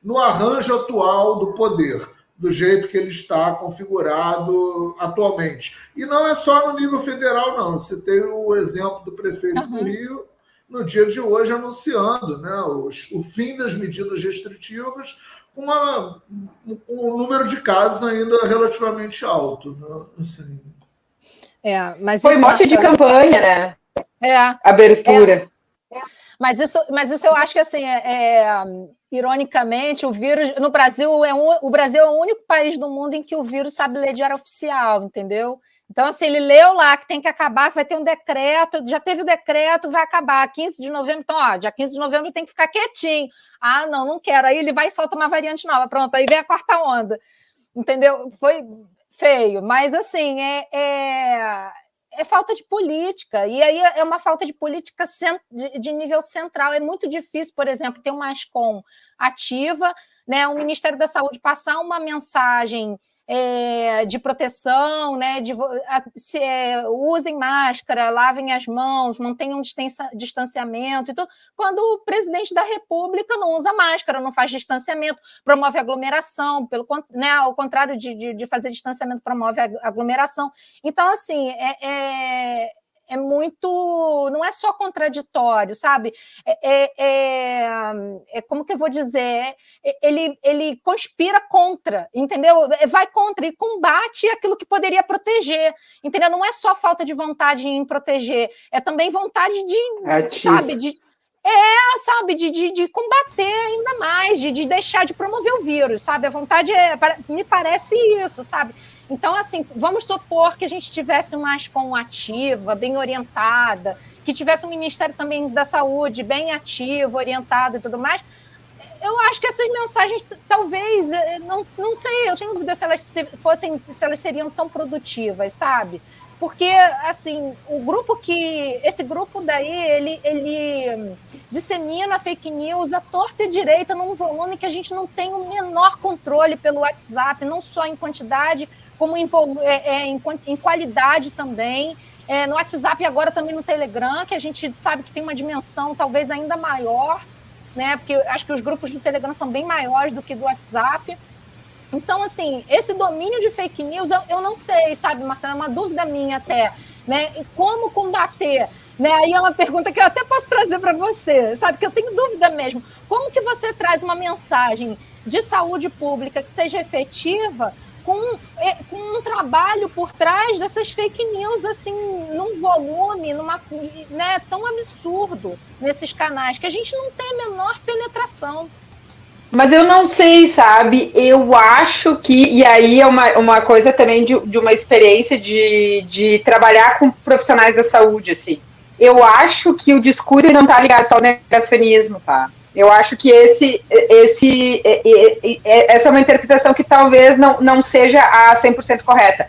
no arranjo atual do poder, do jeito que ele está configurado atualmente. E não é só no nível federal, não. Você tem o exemplo do prefeito uhum. do Rio, no dia de hoje, anunciando né, os, o fim das medidas restritivas, com uma, um, um, número de casos ainda relativamente alto. Né? Assim. É, mas Foi mote de campanha, né? É. Abertura. É. Mas isso, mas isso eu acho que assim, é, é, ironicamente, o vírus no Brasil é um, o Brasil é o único país do mundo em que o vírus sabe ler diário oficial, entendeu? Então, assim, ele leu lá que tem que acabar, que vai ter um decreto, já teve o decreto, vai acabar 15 de novembro, então, ó, dia 15 de novembro tem que ficar quietinho. Ah, não, não quero. Aí ele vai e solta uma variante nova, pronto, aí vem a quarta onda. Entendeu? Foi feio, mas assim, é, é, é falta de política. E aí é uma falta de política de nível central. É muito difícil, por exemplo, ter uma ASCOM ativa, né, o Ministério da Saúde passar uma mensagem é, de proteção, né, de, se, é, usem máscara, lavem as mãos, mantenham distanciamento e tudo, quando o presidente da República não usa máscara, não faz distanciamento, promove aglomeração, pelo, né, ao contrário de, de, de fazer distanciamento, promove aglomeração. Então, assim, é, é é muito. não é só contraditório, sabe? É, é, é, é como que eu vou dizer? É, ele, ele conspira contra, entendeu? É, vai contra e combate aquilo que poderia proteger, entendeu? Não é só falta de vontade em proteger, é também vontade de, Ativo. sabe, de. É, sabe, de, de, de, combater ainda mais, de, de deixar de promover o vírus, sabe? A vontade é, me parece isso, sabe? Então, assim, vamos supor que a gente tivesse uma ASCOM ativa, bem orientada, que tivesse um Ministério também da Saúde bem ativo, orientado e tudo mais. Eu acho que essas mensagens, talvez, eh, não, não sei, eu tenho dúvida se elas fossem, se elas seriam tão produtivas, sabe? Porque, assim, o grupo que. Esse grupo daí, ele, ele dissemina fake news a torta e direita num volume que a gente não tem o menor controle pelo WhatsApp, não só em quantidade, como em, é, é, em, em qualidade também. É, no WhatsApp e agora também no Telegram, que a gente sabe que tem uma dimensão talvez ainda maior, né? Porque acho que os grupos do Telegram são bem maiores do que do WhatsApp. Então, assim, esse domínio de fake news, eu, eu não sei, sabe, Marcelo, é uma dúvida minha até, né? E como combater? Né? Aí é uma pergunta que eu até posso trazer para você, sabe? Que eu tenho dúvida mesmo. Como que você traz uma mensagem de saúde pública que seja efetiva com, é, com um trabalho por trás dessas fake news, assim, num volume, numa, né, tão absurdo nesses canais, que a gente não tem a menor penetração. Mas eu não sei, sabe? Eu acho que, e aí é uma, uma coisa também de, de uma experiência de, de trabalhar com profissionais da saúde, assim. Eu acho que o discurso não está ligado só ao negacionismo, tá? Eu acho que esse, esse, essa é uma interpretação que talvez não, não seja a 100% correta.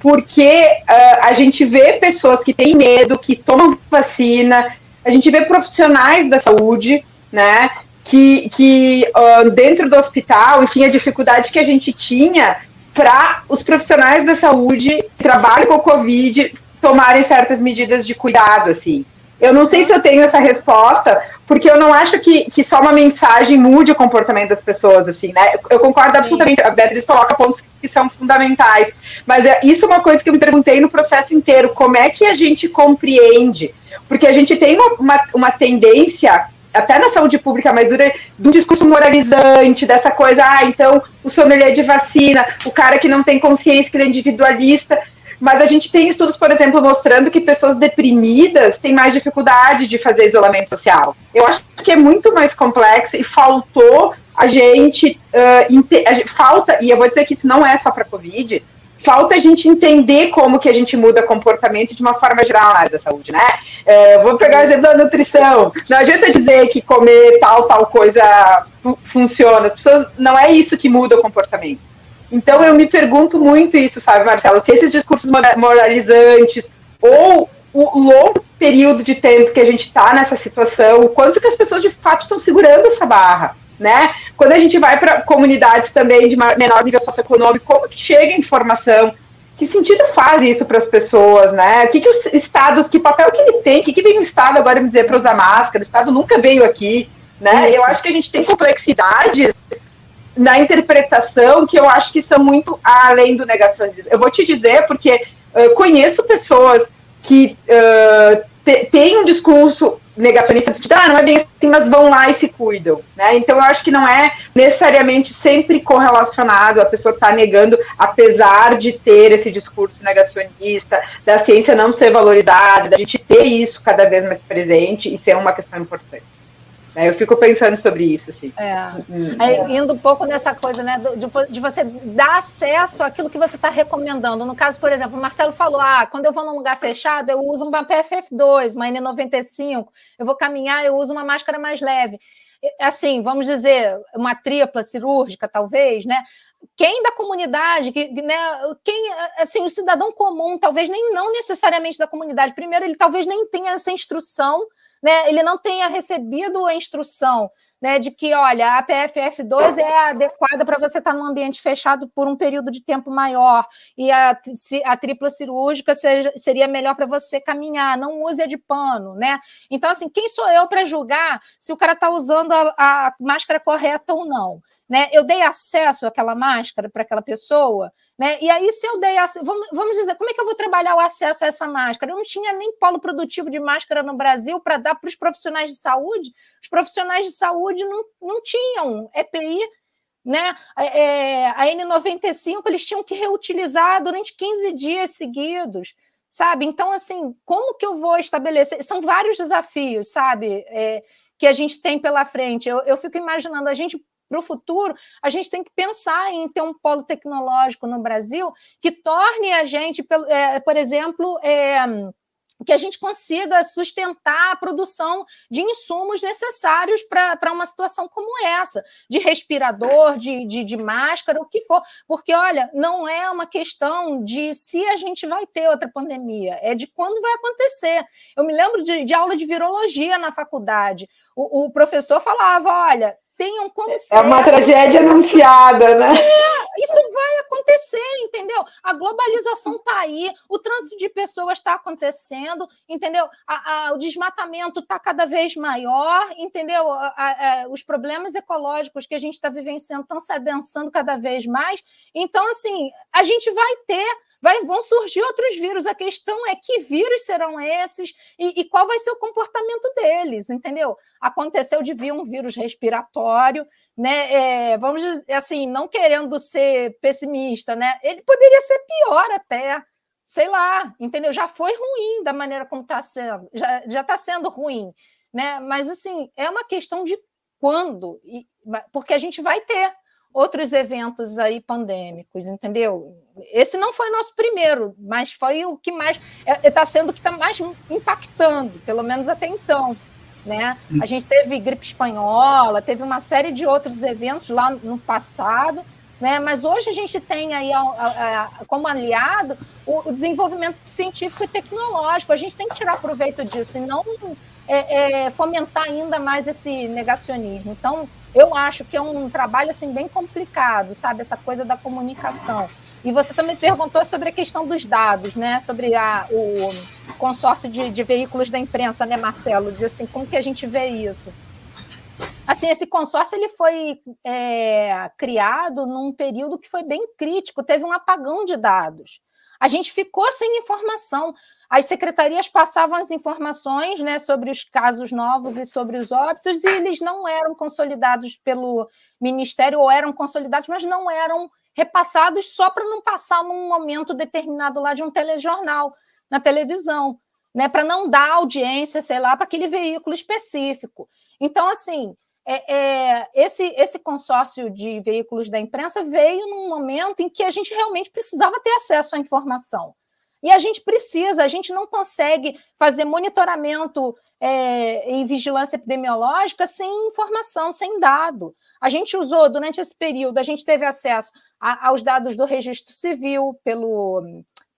Porque uh, a gente vê pessoas que têm medo, que tomam vacina, a gente vê profissionais da saúde, né, que, que uh, dentro do hospital, enfim, a dificuldade que a gente tinha para os profissionais da saúde que trabalham com o Covid tomarem certas medidas de cuidado, assim. Eu não sei se eu tenho essa resposta, porque eu não acho que, que só uma mensagem mude o comportamento das pessoas, assim, né? Eu concordo absolutamente, a Beatriz coloca pontos que são fundamentais, mas é, isso é uma coisa que eu me perguntei no processo inteiro, como é que a gente compreende? Porque a gente tem uma, uma, uma tendência até na saúde pública mais dura, de um discurso moralizante, dessa coisa, ah, então o sommelier de vacina, o cara que não tem consciência, que ele é individualista, mas a gente tem estudos, por exemplo, mostrando que pessoas deprimidas têm mais dificuldade de fazer isolamento social. Eu acho que é muito mais complexo e faltou a gente, uh, a gente falta, e eu vou dizer que isso não é só para Covid, falta a gente entender como que a gente muda comportamento de uma forma geral na área da saúde, né? É, vou pegar o exemplo da nutrição. Não adianta dizer que comer tal, tal coisa funciona. As pessoas, não é isso que muda o comportamento. Então eu me pergunto muito isso, sabe, Marcelo? Se esses discursos moralizantes ou o longo período de tempo que a gente está nessa situação, o quanto que as pessoas de fato estão segurando essa barra, né? Quando a gente vai para comunidades também de menor nível socioeconômico, como que chega a informação que sentido faz isso para as pessoas, né? O que, que o Estado, que papel que ele tem? O que, que vem o Estado agora me dizer para usar máscara? O Estado nunca veio aqui, né? Isso. Eu acho que a gente tem complexidades na interpretação que eu acho que são muito além do negacionismo. Eu vou te dizer porque eu conheço pessoas que uh, têm um discurso negacionista de ah, não é bem assim, mas vão lá e se cuidam, né? Então eu acho que não é necessariamente sempre correlacionado a pessoa estar tá negando, apesar de ter esse discurso negacionista, da ciência não ser valorizada, da gente ter isso cada vez mais presente e ser uma questão importante. É, eu fico pensando sobre isso, assim. É. Hum, é. Indo um pouco nessa coisa, né, de, de você dar acesso àquilo que você está recomendando. No caso, por exemplo, o Marcelo falou: ah, quando eu vou num lugar fechado, eu uso uma PFF2, uma N95, eu vou caminhar, eu uso uma máscara mais leve. Assim, vamos dizer, uma tripla cirúrgica, talvez, né? Quem da comunidade, que, né, quem, assim, o cidadão comum, talvez nem não necessariamente da comunidade, primeiro, ele talvez nem tenha essa instrução né, ele não tenha recebido a instrução né, de que, olha, a PFF2 é adequada para você estar tá num ambiente fechado por um período de tempo maior, e a, a tripla cirúrgica seja, seria melhor para você caminhar, não use a de pano, né? Então, assim, quem sou eu para julgar se o cara está usando a, a máscara correta ou não? Né? Eu dei acesso àquela máscara para aquela pessoa, né? E aí, se eu dei vamos, vamos dizer, como é que eu vou trabalhar o acesso a essa máscara? Eu não tinha nem polo produtivo de máscara no Brasil para dar para os profissionais de saúde. Os profissionais de saúde não, não tinham EPI, né? É a N95 eles tinham que reutilizar durante 15 dias seguidos sabe? Então, assim, como que eu vou estabelecer? São vários desafios, sabe? É, que a gente tem pela frente. Eu, eu fico imaginando, a gente para o futuro, a gente tem que pensar em ter um polo tecnológico no Brasil que torne a gente, é, por exemplo, é, que a gente consiga sustentar a produção de insumos necessários para uma situação como essa, de respirador, de, de, de, máscara, o que for. Porque, olha, não é uma questão de se a gente vai ter outra pandemia, é de quando vai acontecer. Eu me lembro de, de aula de virologia na faculdade. O, o professor falava: olha, tenham como É uma tragédia anunciada, né? É, isso vai acontecer, entendeu? A globalização está aí, o trânsito de pessoas está acontecendo, entendeu? A, a, o desmatamento está cada vez maior, entendeu? A, os problemas ecológicos que a gente está vivenciando estão se adensando cada vez mais. Então, assim, a gente vai ter vai, vão surgir outros vírus. A questão é que vírus serão esses e, e qual vai ser o comportamento deles, entendeu? Aconteceu de vir um vírus respiratório, né? É, vamos dizer assim, não querendo ser pessimista, né? Ele poderia ser pior até. Sei lá, entendeu? Já foi ruim da maneira como está sendo, já está sendo ruim, né? Mas assim, é uma questão de quando, porque a gente vai ter outros eventos aí pandêmicos, entendeu? Esse não foi nosso primeiro, mas foi o que mais está é, sendo o que está mais impactando, pelo menos até então. Né? A gente teve gripe espanhola, teve uma série de outros eventos lá no passado, né? mas hoje a gente tem aí como aliado o, desenvolvimento científico e tecnológico. A gente tem que tirar proveito disso e não é, é, fomentar ainda mais esse negacionismo. Então, eu acho que é um trabalho assim bem complicado, sabe? Essa coisa da comunicação. E você também perguntou sobre a questão dos dados, né? Sobre a, o consórcio de, de veículos da imprensa, né, Marcelo? De assim, como que a gente vê isso? Assim, esse consórcio ele foi é, criado num período que foi bem crítico, teve um apagão de dados. A gente ficou sem informação. As secretarias passavam as informações né, sobre os casos novos e sobre os óbitos, e eles não eram consolidados pelo Ministério, ou eram consolidados, mas não eram repassados só para não passar num momento determinado lá de um telejornal, na televisão, né, para não dar audiência, sei lá, para aquele veículo específico. Então, assim, é, é, esse, esse consórcio de veículos da imprensa veio num momento em que a gente realmente precisava ter acesso à informação. E a gente precisa, a gente não consegue fazer monitoramento é, e vigilância epidemiológica sem informação, sem dado. A gente usou, durante esse período, a gente teve acesso a, aos dados do registro civil pelo,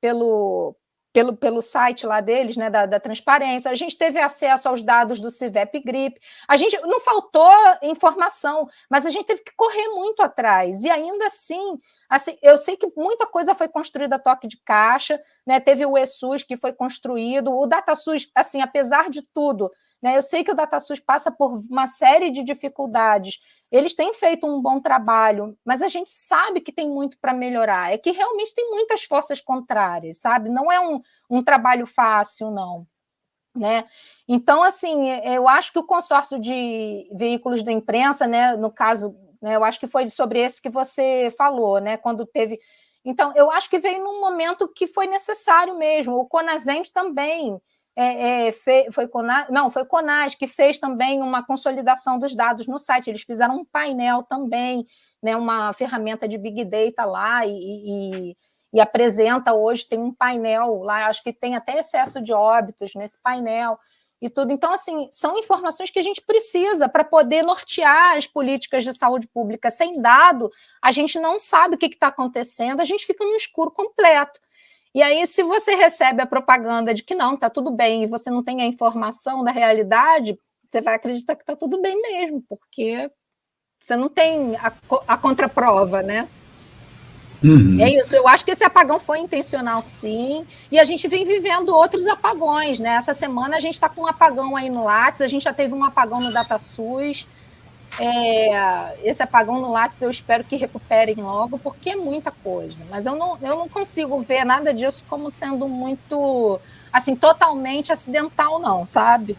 pelo pelo, pelo site lá deles, né, da, da, transparência, a gente teve acesso aos dados do CIVEP Grip, a gente não faltou informação, mas a gente teve que correr muito atrás, e ainda assim, assim eu sei que muita coisa foi construída a toque de caixa, né, teve o ESUS que foi construído, o DataSUS, assim, apesar de tudo, né, eu sei que o DataSUS passa por uma série de dificuldades, eles têm feito um bom trabalho, mas a gente sabe que tem muito para melhorar. É que realmente tem muitas forças contrárias, sabe? Não é um, um trabalho fácil, não. Né? Então, assim, eu acho que o consórcio de veículos da imprensa, né, no caso, né, eu acho que foi sobre esse que você falou, né, quando teve. Então, eu acho que veio num momento que foi necessário mesmo. O Conazente também é, é, fe, foi Conas, não, foi Conas que fez também uma consolidação dos dados no site. Eles fizeram um painel também, né, uma ferramenta de big data lá e, e, e apresenta hoje tem um painel lá. Acho que tem até excesso de óbitos nesse painel e tudo. Então, assim, são informações que a gente precisa para poder nortear as políticas de saúde pública. Sem dado, a gente não sabe o que está acontecendo, a gente fica no escuro completo. E aí, se você recebe a propaganda de que não, está tudo bem, e você não tem a informação da realidade, você vai acreditar que está tudo bem mesmo, porque você não tem a, a contraprova, né? Uhum. É isso, eu acho que esse apagão foi intencional, sim, e a gente vem vivendo outros apagões, né? Essa semana a gente está com um apagão aí no Lattes, a gente já teve um apagão no DataSUS, é, esse apagão no Lattes eu espero que recuperem logo, porque é muita coisa. Mas eu não, eu não consigo ver nada disso como sendo muito, assim, totalmente acidental, não, sabe?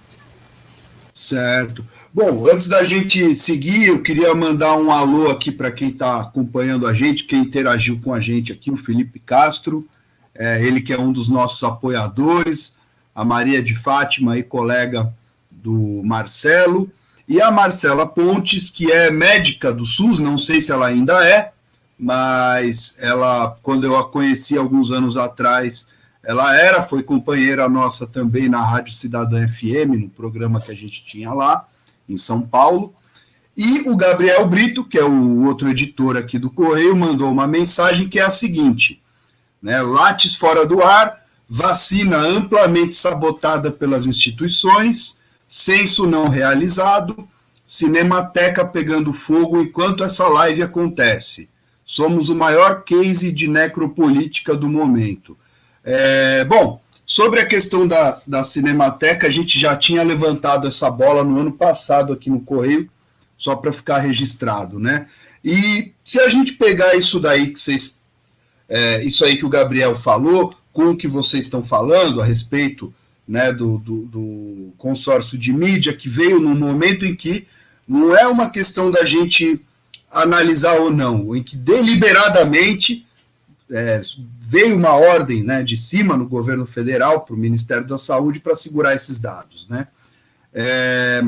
Certo. Bom, antes da gente seguir, eu queria mandar um alô aqui para quem está acompanhando a gente, quem interagiu com a gente aqui, o Felipe Castro, é, ele que é um dos nossos apoiadores, a Maria de Fátima e colega do Marcelo, e a Marcela Pontes, que é médica do SUS, não sei se ela ainda é, mas ela, quando eu a conheci alguns anos atrás, ela era, foi companheira nossa também na Rádio Cidadã FM, no programa que a gente tinha lá, em São Paulo. E o Gabriel Brito, que é o outro editor aqui do Correio, mandou uma mensagem que é a seguinte: né, Lattes fora do ar, vacina amplamente sabotada pelas instituições, censo não realizado, Cinemateca pegando fogo enquanto essa live acontece. Somos o maior case de necropolítica do momento. É, bom, sobre a questão da, da Cinemateca, a gente já tinha levantado essa bola no ano passado aqui no Correio, só para ficar registrado, né? E se a gente pegar isso daí que vocês. É, isso aí que o Gabriel falou, com o que vocês estão falando a respeito né, do, do, do consórcio de mídia, que veio num momento em que não é uma questão da gente analisar ou não, em que deliberadamente é, veio uma ordem né, de cima no governo federal para o Ministério da Saúde para segurar esses dados. Né? É,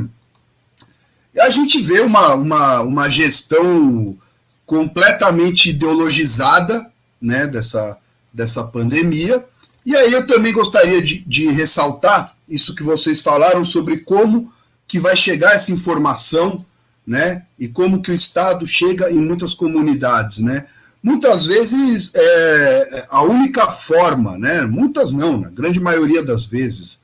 a gente vê uma, uma, uma gestão completamente ideologizada né, dessa, dessa pandemia, e aí eu também gostaria de, de ressaltar isso que vocês falaram sobre como que vai chegar essa informação, né? E como que o Estado chega em muitas comunidades, né? Muitas vezes é, a única forma, né? Muitas não, na grande maioria das vezes,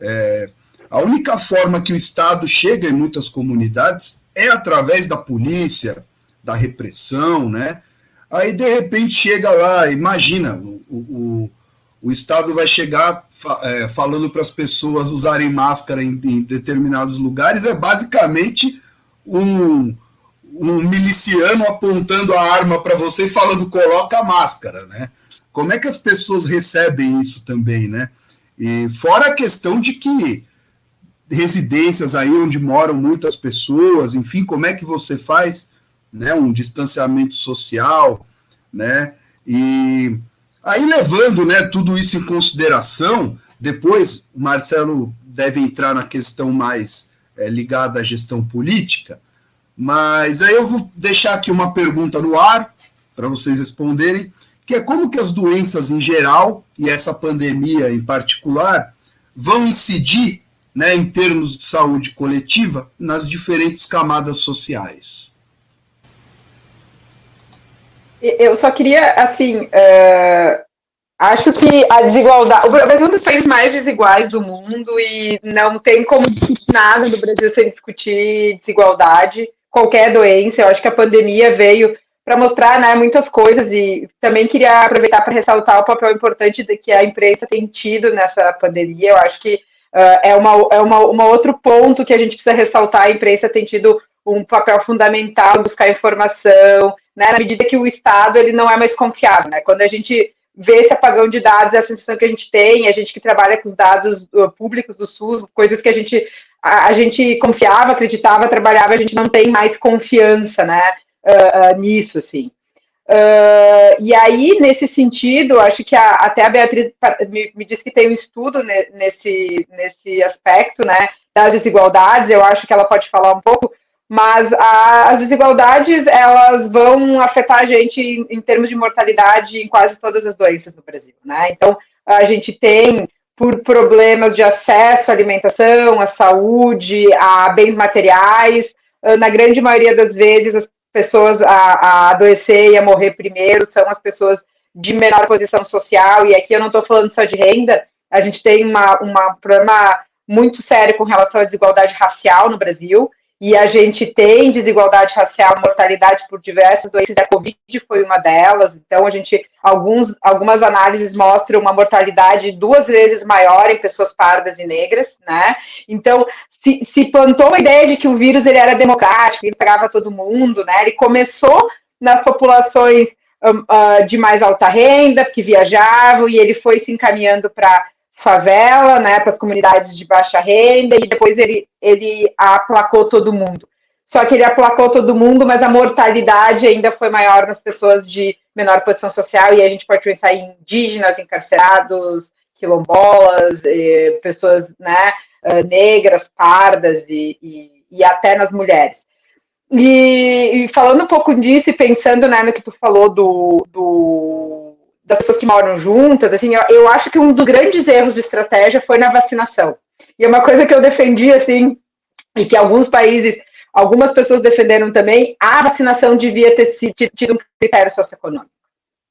é, a única forma que o Estado chega em muitas comunidades é através da polícia, da repressão, né? Aí de repente chega lá, imagina o, o o Estado vai chegar é, falando para as pessoas usarem máscara em, em, determinados lugares, é basicamente um, um miliciano apontando a arma para você e falando coloca a máscara, né? Como é que as pessoas recebem isso também, né? E fora a questão de que residências aí onde moram muitas pessoas, enfim, como é que você faz, né, um distanciamento social, né? E Aí, levando né, tudo isso em consideração, depois Marcelo deve entrar na questão mais é, ligada à gestão política, mas aí eu vou deixar aqui uma pergunta no ar para vocês responderem, que é como que as doenças em geral e essa pandemia em particular vão incidir, né, em termos de saúde coletiva, nas diferentes camadas sociais. Eu só queria, assim, uh, Acho que a desigualdade. O Brasil é um dos países mais desiguais do mundo e não tem como nada no Brasil sem discutir desigualdade, qualquer doença. Eu acho que a pandemia veio para mostrar né, muitas coisas e também queria aproveitar para ressaltar o papel importante que a imprensa tem tido nessa pandemia. Eu acho que uh, é, uma, é uma, uma outro ponto que a gente precisa ressaltar. A imprensa tem tido um papel fundamental buscar informação, né, na medida que o Estado ele não é mais confiável. Né? Quando a gente vê esse apagão de dados, é a sensação que a gente tem, a gente que trabalha com os dados uh, públicos do SUS, coisas que a gente, a, a, gente confiava, acreditava, trabalhava, a gente não tem mais confiança, né, uh, uh, nisso, assim. Uh, e aí, nesse sentido, acho que a, até a Beatriz me, me disse que tem um estudo nesse, nesse aspecto, né, das desigualdades, eu acho que ela pode falar um pouco, mas a, as desigualdades elas vão afetar a gente em, em, termos de mortalidade em quase todas as doenças no Brasil, né? Então a gente tem por problemas de acesso à alimentação, à saúde, a bens materiais, na grande maioria das vezes as pessoas a, a adoecer e a morrer primeiro são as pessoas de menor posição social, e aqui eu não estou falando só de renda, a gente tem uma, uma problema muito sério com relação à desigualdade racial no Brasil, e a gente tem desigualdade racial, mortalidade por diversas doenças, a Covid foi uma delas, então a gente, alguns, algumas análises mostram uma mortalidade duas vezes maior em pessoas pardas e negras, né, então se, se plantou a ideia de que o vírus ele era democrático, ele pegava todo mundo, né, ele começou nas populações um, uh, de mais alta renda, que viajavam, e ele foi se encaminhando para favela, né, para as comunidades de baixa renda, e depois ele, ele aplacou todo mundo. Só que ele aplacou todo mundo, mas a mortalidade ainda foi maior nas pessoas de menor posição social, e a gente pode pensar em indígenas, encarcerados, quilombolas, pessoas né, ah, negras, pardas e, e, e até nas mulheres. E, e, falando um pouco disso e pensando né, no que tu falou do, do das pessoas que moram juntas, assim, eu, eu, acho que um dos grandes erros de estratégia foi na vacinação. E é uma coisa que eu defendi, assim, e que alguns países, algumas pessoas defenderam também, a vacinação devia ter tido um critério socioeconômico.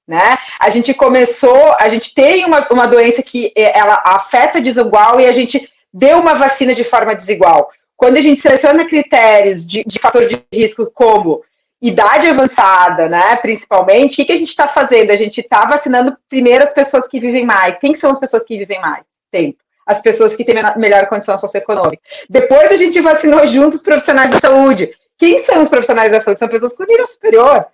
Né? A gente começou, a gente tem uma, uma doença que é, ela afeta desigual e a gente deu uma vacina de forma desigual. Quando a gente seleciona critérios de, de fator de risco como idade avançada, né, principalmente, o que, que a gente está fazendo? A gente está vacinando primeiro as pessoas que vivem mais. Quem são as pessoas que vivem mais tempo? As pessoas que têm melhor condição socioeconômica. Depois a gente vacinou juntos os profissionais da saúde. Quem são os profissionais da saúde? São pessoas com nível superior.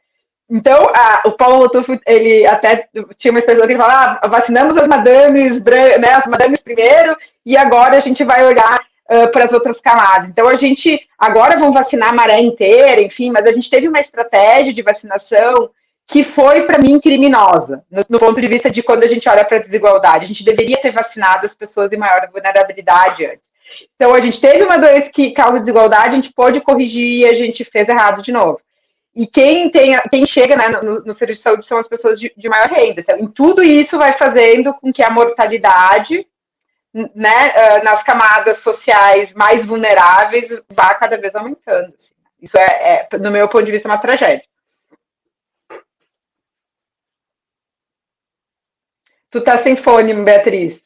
Então, a, o Paulo Lotufo, ele até tinha uma expressão que ele fala, ah, vacinamos as madames, né, as madames primeiro, e agora a gente vai olhar uh, para as outras camadas. Então, a gente agora vão vacinar a maré inteira, enfim, mas a gente teve uma estratégia de vacinação que foi, para mim, criminosa, no, no, ponto de vista de quando a gente olha para a desigualdade. A gente deveria ter vacinado as pessoas em maior vulnerabilidade antes. Então, a gente teve uma doença que causa desigualdade, a gente pode corrigir e a gente fez errado de novo. E quem, tem, quem chega né, no, no serviço de saúde são as pessoas de, de maior renda. Então, em tudo isso vai fazendo com que a mortalidade né, ah, nas camadas sociais mais vulneráveis vá cada vez aumentando. Assim. Isso é, é, no meu ponto de vista, uma tragédia. Tu tá sem fone, Beatriz.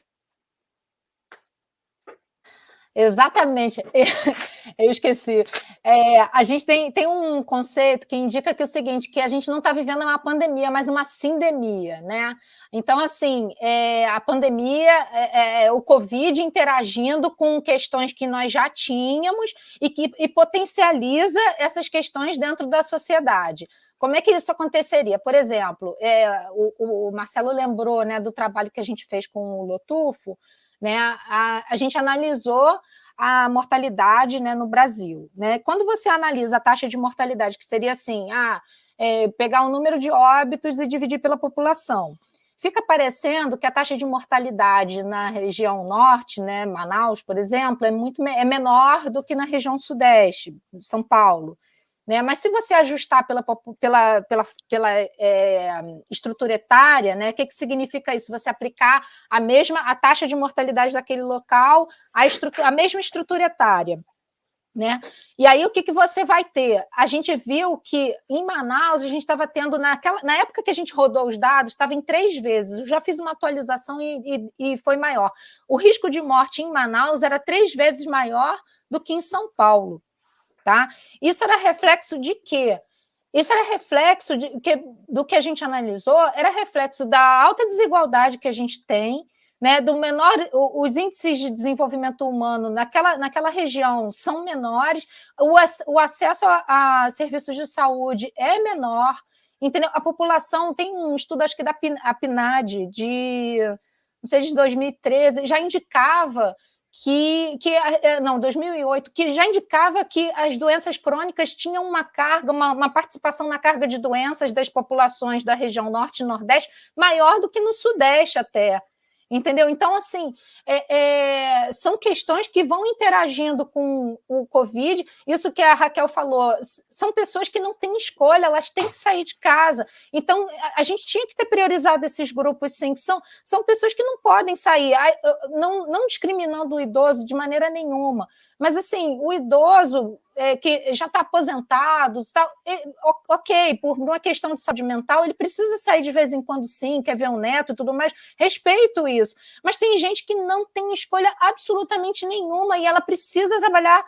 Exatamente, eu esqueci. É, a gente tem, tem um conceito que indica que é o seguinte, que a gente não está vivendo uma pandemia, mas uma sindemia, né? Então, assim, é, a pandemia, é, é, o Covid interagindo com questões que nós já tínhamos e que e potencializa essas questões dentro da sociedade. Como é que isso aconteceria? Por exemplo, é, o, o Marcelo lembrou né, do trabalho que a gente fez com o Lotufo, né? A, a gente analisou a mortalidade né, no Brasil. Né? Quando você analisa a taxa de mortalidade, que seria assim, ah, é, pegar o número de óbitos e dividir pela população, fica parecendo que a taxa de mortalidade na região norte, né, Manaus, por exemplo, é muito é menor do que na região sudeste, São Paulo. Né? Mas se você ajustar pela, pela, pela, pela é, estrutura etária, né? o que, que significa isso? Você aplicar a mesma a taxa de mortalidade daquele local, a, a mesma estrutura etária. Né? E aí o que, que você vai ter? A gente viu que em Manaus a gente estava tendo naquela na época que a gente rodou os dados estava em três vezes. Eu já fiz uma atualização e, e, e foi maior. O risco de morte em Manaus era três vezes maior do que em São Paulo, tá? Isso era reflexo de quê? Isso era reflexo de, que, do que a gente analisou, era reflexo da alta desigualdade que a gente tem né, do menor, os índices de desenvolvimento humano naquela, naquela região são menores, o, o acesso a, a, serviços de saúde é menor, entendeu? A população tem um estudo, acho que da PNAD, de não sei, de 2013, já indicava que, que é, não, 2008, que já indicava que as doenças crônicas tinham uma carga, uma, uma, participação na carga de doenças das populações da região norte e nordeste maior do que no sudeste até. Entendeu? Então, assim, é, é, são questões que vão interagindo com o Covid. Isso que a Raquel falou, são pessoas que não têm escolha, elas têm que sair de casa. Então, a, a gente tinha que ter priorizado esses grupos, sim, que são, são pessoas que não podem sair, não, não discriminando o idoso de maneira nenhuma. Mas, assim, o idoso, é, que já está aposentado, tá, é, ok, por uma questão de saúde mental, ele precisa sair de vez em quando sim, quer ver um neto e tudo mais, respeito isso. Mas tem gente que não tem escolha absolutamente nenhuma e ela precisa trabalhar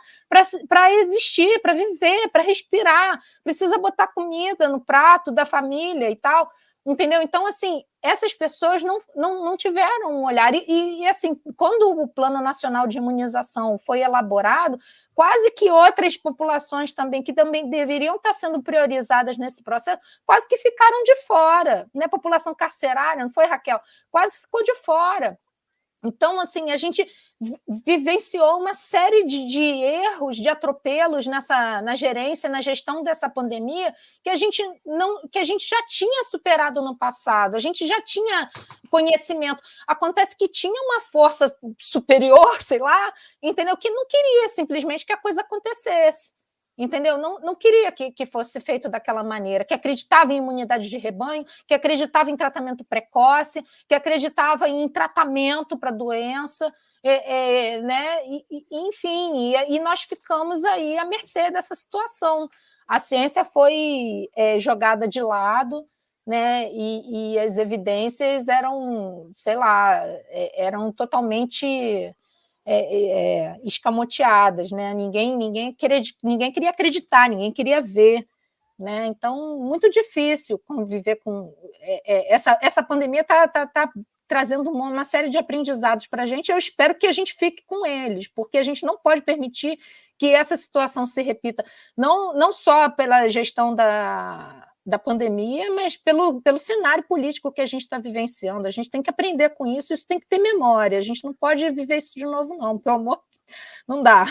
para existir, para viver, para respirar, precisa botar comida no prato da família e tal. Entendeu? Então, assim, essas pessoas não, não, não tiveram um olhar. E, e, assim, quando o Plano Nacional de Imunização foi elaborado, quase que outras populações também, que também deveriam estar sendo priorizadas nesse processo, quase que ficaram de fora. Né? População carcerária, não foi, Raquel? Quase ficou de fora. Então, assim, a gente vivenciou uma série de, de, erros, de atropelos nessa na gerência, na gestão dessa pandemia, que a gente não, que a gente já tinha superado no passado, a gente já tinha conhecimento. Acontece que tinha uma força superior, sei lá, entendeu? Que não queria simplesmente que a coisa acontecesse entendeu? Não, não queria que, que fosse feito daquela maneira, que acreditava em imunidade de rebanho, que acreditava em tratamento precoce, que acreditava em tratamento para doença, é, é, né? E, e, enfim, e, e, nós ficamos aí à mercê dessa situação. A ciência foi é, jogada de lado, né? E, e as evidências eram, sei lá, é, eram totalmente é, é, é, escamoteadas, né? Ninguém, ninguém, queria, ninguém queria acreditar, ninguém queria ver, né? Então, muito difícil conviver com é, é essa, essa pandemia está tá, tá trazendo uma, uma, série de aprendizados para a gente. Eu espero que a gente fique com eles, porque a gente não pode permitir que essa situação se repita, não, não só pela gestão da, da pandemia, mas pelo, pelo cenário político que a gente está vivenciando. A gente tem que aprender com isso, isso tem que ter memória. A gente não pode viver isso de novo, não. Pelo amor, não dá.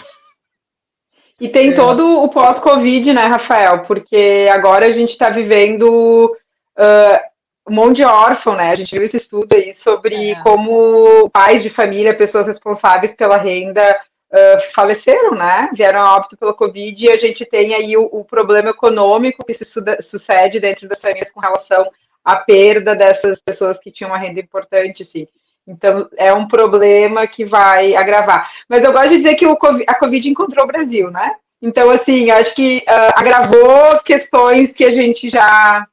E tem é. todo o pós-Covid, né, Rafael? Porque agora a gente está vivendo uh, um monte de órfão, né? A gente viu esse estudo aí sobre é. como pais de família, pessoas responsáveis pela renda, uh, faleceram, né? Vieram a óbito pela Covid e a gente tem aí o, o problema econômico que se sucede dentro das famílias com relação à perda dessas pessoas que tinham uma renda importante, assim. Então, é um problema que vai agravar. Mas eu gosto de dizer que o, a Covid encontrou o Brasil, né? Então, assim, acho que uh, agravou questões que a gente já.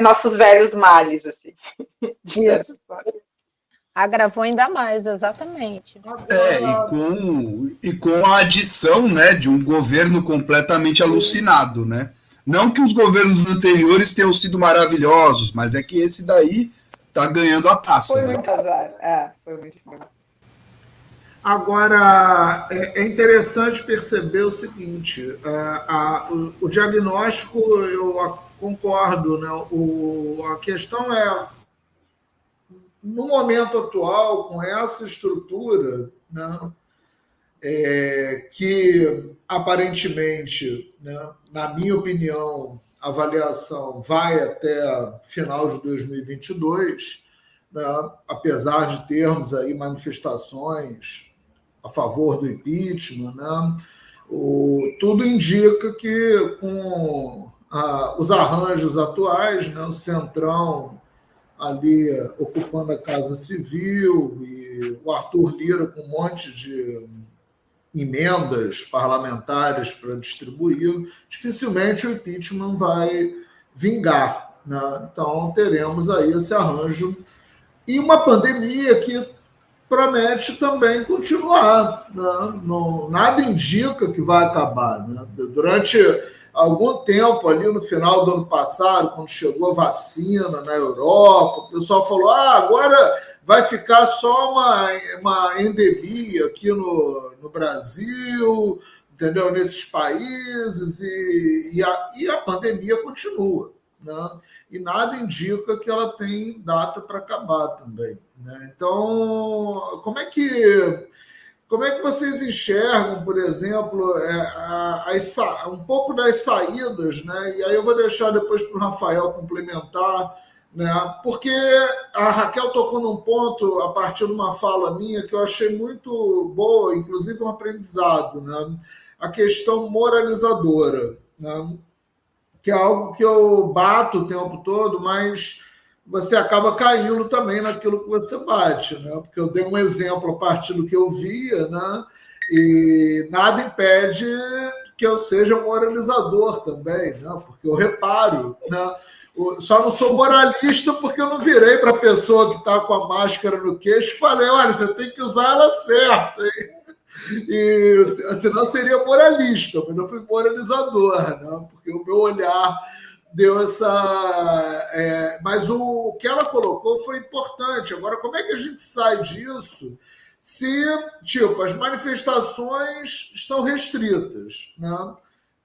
Nossos velhos males, assim. Isso. Agravou ainda mais, exatamente. É, e com, e com a adição né, de um governo completamente alucinado, né? Não que os governos anteriores tenham sido maravilhosos, mas é que esse daí tá ganhando a taça. Foi né? muito azar, é, foi muito bom. Agora, é, é interessante perceber o seguinte: a, é, a, o, o, diagnóstico, eu concordo, né? O, a questão é no momento atual, com essa estrutura, né, é, que aparentemente, né, na minha opinião, a avaliação vai até final de 2022, né, apesar de termos aí manifestações a favor do impeachment, né, o, tudo indica que com a, os arranjos atuais, né, o Centrão ali ocupando a Casa Civil e o Arthur Lira com um monte de emendas parlamentares para distribuir, dificilmente o impeachment vai vingar. Né? Então, teremos aí esse arranjo. E uma pandemia que promete também continuar. Né? Não, nada indica que vai acabar. Né? Durante algum tempo, ali no final do ano passado, quando chegou a vacina na Europa, o pessoal falou: ah, agora vai ficar só uma, uma endemia aqui no, no Brasil, entendeu? Nesses países, e, e, a, e a pandemia continua. Né? E nada indica que ela tem data para acabar também. Né? Então, como é que como é que vocês enxergam, por exemplo, é, a, a, um pouco das saídas, né? E aí eu vou deixar depois para o Rafael complementar, né? Porque a Raquel tocou num ponto a partir de uma fala minha que eu achei muito boa, inclusive um aprendizado, né? A questão moralizadora, né? Que é algo que eu bato o tempo todo, mas você acaba caindo também naquilo que você bate, né? Porque eu dei um exemplo a partir do que eu via, né? E nada impede que eu seja um moralizador também, né? Porque eu reparo, né? Só não sou moralista porque eu não virei para a pessoa que está com a máscara no queixo e falei: olha, você tem que usar ela certo. Hein? E senão seria moralista, mas eu fui moralizador, né? porque o meu olhar deu essa. É, mas o, que ela colocou foi importante. Agora, como é que a gente sai disso se, tipo, as manifestações estão restritas, né?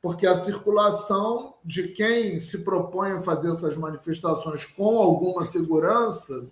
Porque a circulação de quem se propõe a fazer essas manifestações com alguma segurança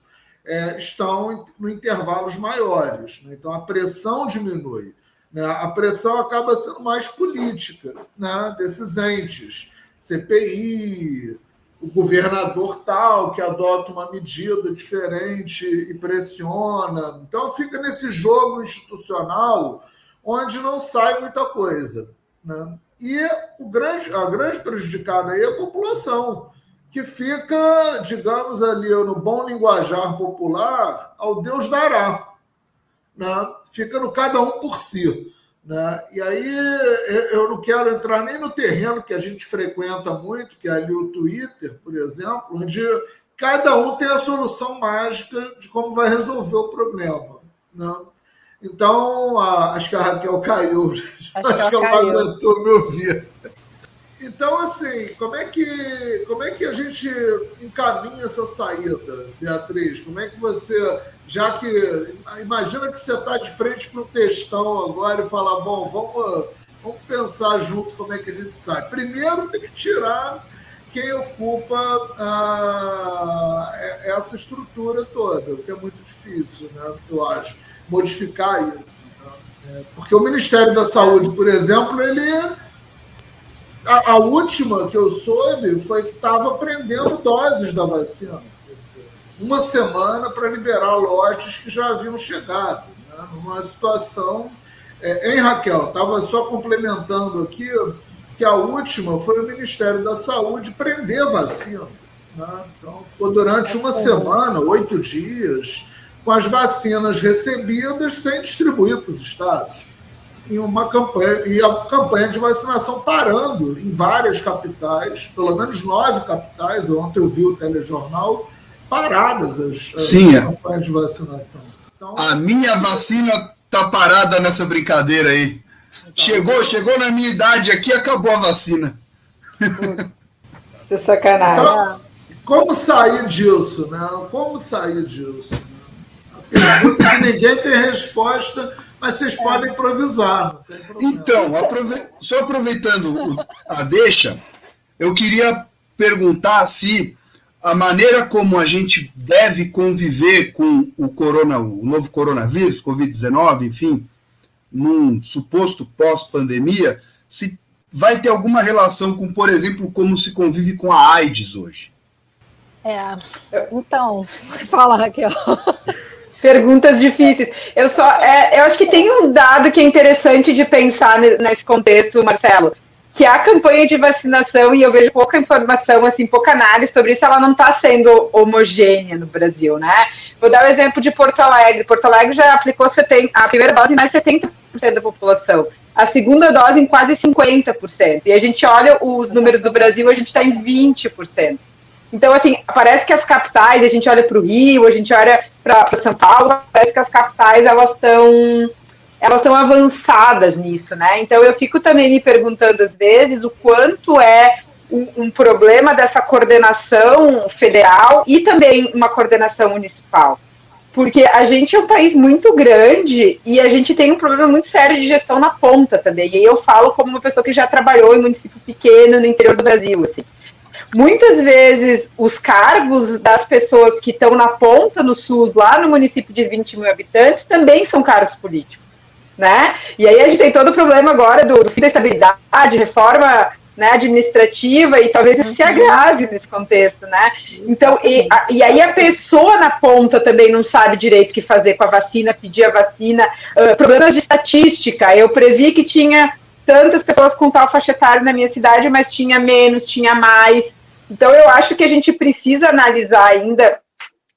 é, estão em, em intervalos maiores. Né? Então, a pressão diminui. Né? A pressão acaba sendo mais política né? desses entes CPI, o governador tal que adota uma medida diferente e pressiona. Então fica nesse jogo institucional onde não sai muita coisa. Né? E o grande, a grande prejudicada aí é a população, que fica, digamos ali, no bom linguajar popular, ao Deus dará. Né? Fica no cada um por si. Né? E aí eu não quero entrar nem no terreno que a gente frequenta muito, que é ali o Twitter, por exemplo, onde cada um tem a solução mágica de como vai resolver o problema. Né? Então, a, acho que a Raquel caiu. Acho, acho que ela aguentou me ouvir. Então, assim, como é que como é que a gente encaminha essa saída, Beatriz? Como é que você, já que imagina que você está de frente para o textão agora e fala, bom, vamos, vamos pensar junto como é que a gente sai. Primeiro tem que tirar quem ocupa ah, essa estrutura toda, o que é muito difícil, né? Eu acho, modificar isso. Né? Porque o Ministério da Saúde, por exemplo, ele a, a, última que eu soube foi que estava prendendo doses da vacina. Uma semana para liberar lotes que já haviam chegado. Né? Numa situação. É, hein, Raquel? Estava só complementando aqui que a última foi o Ministério da Saúde prender vacina. Né? Então, ficou durante uma semana, oito dias, com as vacinas recebidas sem distribuir para os estados em uma campanha, e a campanha de vacinação parando em várias capitais, pelo menos nove capitais, ontem eu vi o telejornal, paradas as, Sim, as é. campanhas de vacinação. Então, a minha vacina tá parada nessa brincadeira aí. Então, chegou, chegou na minha idade aqui, acabou a vacina. Que sacanagem. Então, como sair disso, né? Como sair disso? Pergunta que ninguém tem resposta mas vocês podem improvisar. Então, aprove... só aproveitando a deixa, eu queria perguntar se a maneira como a gente deve conviver com o corona, o novo coronavírus, Covid-19, enfim, num suposto pós-pandemia, se vai ter alguma relação com, por exemplo, como se convive com a AIDS hoje. É, então, fala, Raquel. Perguntas difíceis. Eu só, é, eu acho que tem um dado que é interessante de pensar nesse contexto, Marcelo, que a campanha de vacinação e eu vejo pouca informação, assim, pouca análise sobre isso, ela não está sendo homogênea no Brasil, né? Vou dar o um exemplo de Porto Alegre. Porto Alegre já aplicou 70, a primeira dose em mais de 70% da população. A segunda dose em quase 50%. E a gente olha os números do Brasil, a gente está em 20%. Então, assim, parece que as capitais, a gente olha para o Rio, a gente olha para São Paulo, parece que as capitais, elas estão elas estão avançadas nisso, né? Então, eu fico também me perguntando, às vezes, o quanto é um, um problema dessa coordenação federal e também uma coordenação municipal porque a gente é um país muito grande e a gente tem um problema muito sério de gestão na ponta também. E eu falo como uma pessoa que já trabalhou em município pequeno no interior do Brasil, assim. Muitas vezes os cargos das pessoas que estão na ponta no SUS, lá no município de 20 mil habitantes, também são cargos políticos. Né? E aí a gente tem todo o problema agora do, do fim da estabilidade, reforma né, administrativa e talvez isso se uhum. agrave nesse contexto, né? Então, e, a, e, aí a pessoa na ponta também não sabe direito o que fazer com a vacina, pedir a vacina, uh, problemas de estatística. Eu previ que tinha tantas pessoas com tal faixa etária na minha cidade, mas tinha menos, tinha mais. Então, eu acho que a gente precisa analisar ainda,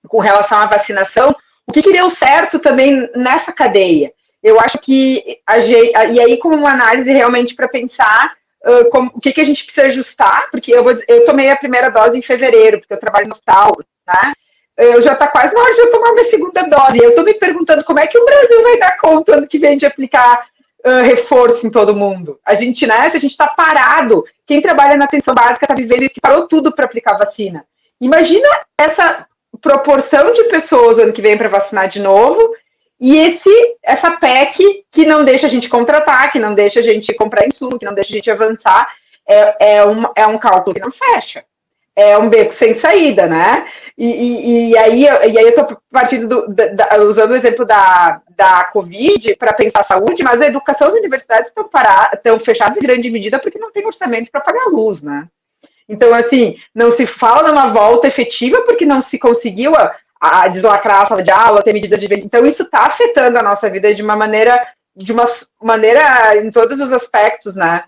com relação à vacinação, o que, que deu certo também nessa cadeia. Eu acho que, a, e aí, como uma análise realmente para pensar uh, como, o que, que a gente precisa ajustar, porque eu, vou, eu tomei a primeira dose em fevereiro, porque eu trabalho no hospital, né? Eu já está quase na hora de eu tomar minha segunda dose. Eu estou me perguntando como é que o Brasil vai dar conta ano que vem de aplicar uh, reforço em todo mundo. A gente, né? Se a gente está parado, quem trabalha na atenção básica está vivendo isso que parou tudo para aplicar vacina. Imagina essa proporção de pessoas ano que vem para vacinar de novo e esse, essa PEC que não deixa a gente contratar, que não deixa a gente comprar insumo, que não deixa a gente avançar, é, é, um, é um cálculo que não fecha. É um beco sem saída, né? E, e, e aí, e aí eu estou partindo do, da, usando o exemplo da, da Covid para pensar saúde, mas a educação, as universidades estão, estão fechadas em grande medida porque não tem orçamento para pagar a luz, né? Então, assim, não se fala numa volta efetiva porque não se conseguiu a, a deslacrar a sala de aula, ter medidas de. Então, isso está afetando a nossa vida de uma maneira, de uma maneira em todos os aspectos, né?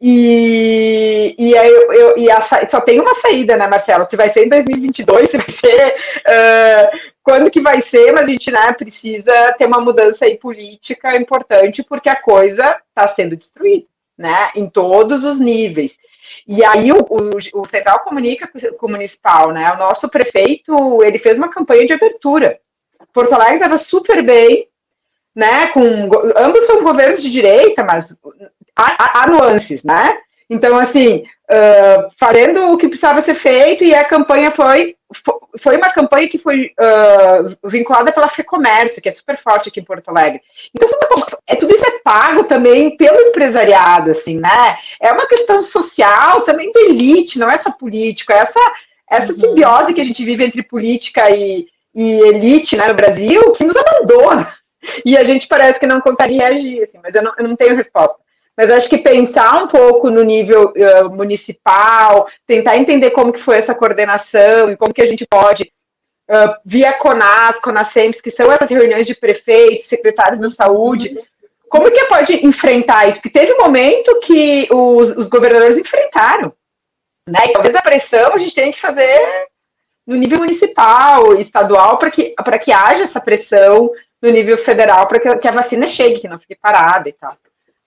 E, e, aí eu, eu, e a, só tem uma saída, né, Marcelo? Se vai ser em 2022, se vai ser. Uh, quando que vai ser, mas a gente né, precisa ter uma mudança aí política importante, porque a coisa está sendo destruída, né? Em todos os níveis. E aí o, o, o Central Comunica com o Municipal, né? O nosso prefeito, ele fez uma campanha de abertura. Porto Alegre estava super bem, né? Com ambos são governos de direita, mas há, há, nuances, né? Então, assim, uh, fazendo o que precisava ser feito, e a campanha foi, foi uma campanha que foi uh, vinculada pela FEComércio, que é super forte aqui em Porto Alegre. Então, é, tudo isso é pago também pelo empresariado, assim, né? É uma questão social, também de elite, não é só político, é essa, essa uhum. simbiose que a gente vive entre política e, e elite né, no Brasil, que nos abandona. E a gente parece que não consegue reagir, assim, mas eu não, eu não tenho resposta. Mas acho que pensar um pouco no nível uh, municipal, tentar entender como que foi essa coordenação e como que a gente pode, uh, via CONAS, CONASEMS, que são essas reuniões de prefeitos, secretários da saúde, como que pode enfrentar isso? Porque teve um momento que os, os governadores enfrentaram, né? E talvez a pressão a gente tem que fazer no nível municipal, estadual, para que, que haja essa pressão no nível federal, para que, que a vacina chegue, que não fique parada e tal.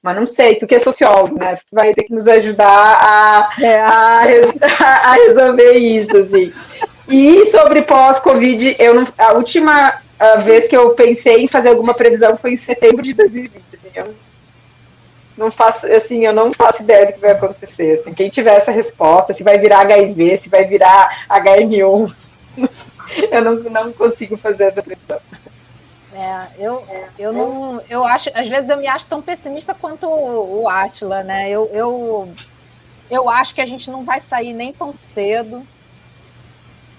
Mas não sei, tu que é sociólogo, né? Vai ter que nos ajudar a, é. a, a, resolver isso, assim. E sobre pós-Covid, eu não, a última vez que eu pensei em fazer alguma previsão foi em setembro de 2020. Assim, eu não faço, assim, eu não faço ideia do que vai acontecer. Assim, quem tiver essa resposta, se vai virar HIV, se vai virar HN1, eu não, não consigo fazer essa previsão. É, eu, eu não. Eu acho, às vezes eu me acho tão pessimista quanto o, o Atila, né? Eu, eu, eu acho que a gente não vai sair nem tão cedo.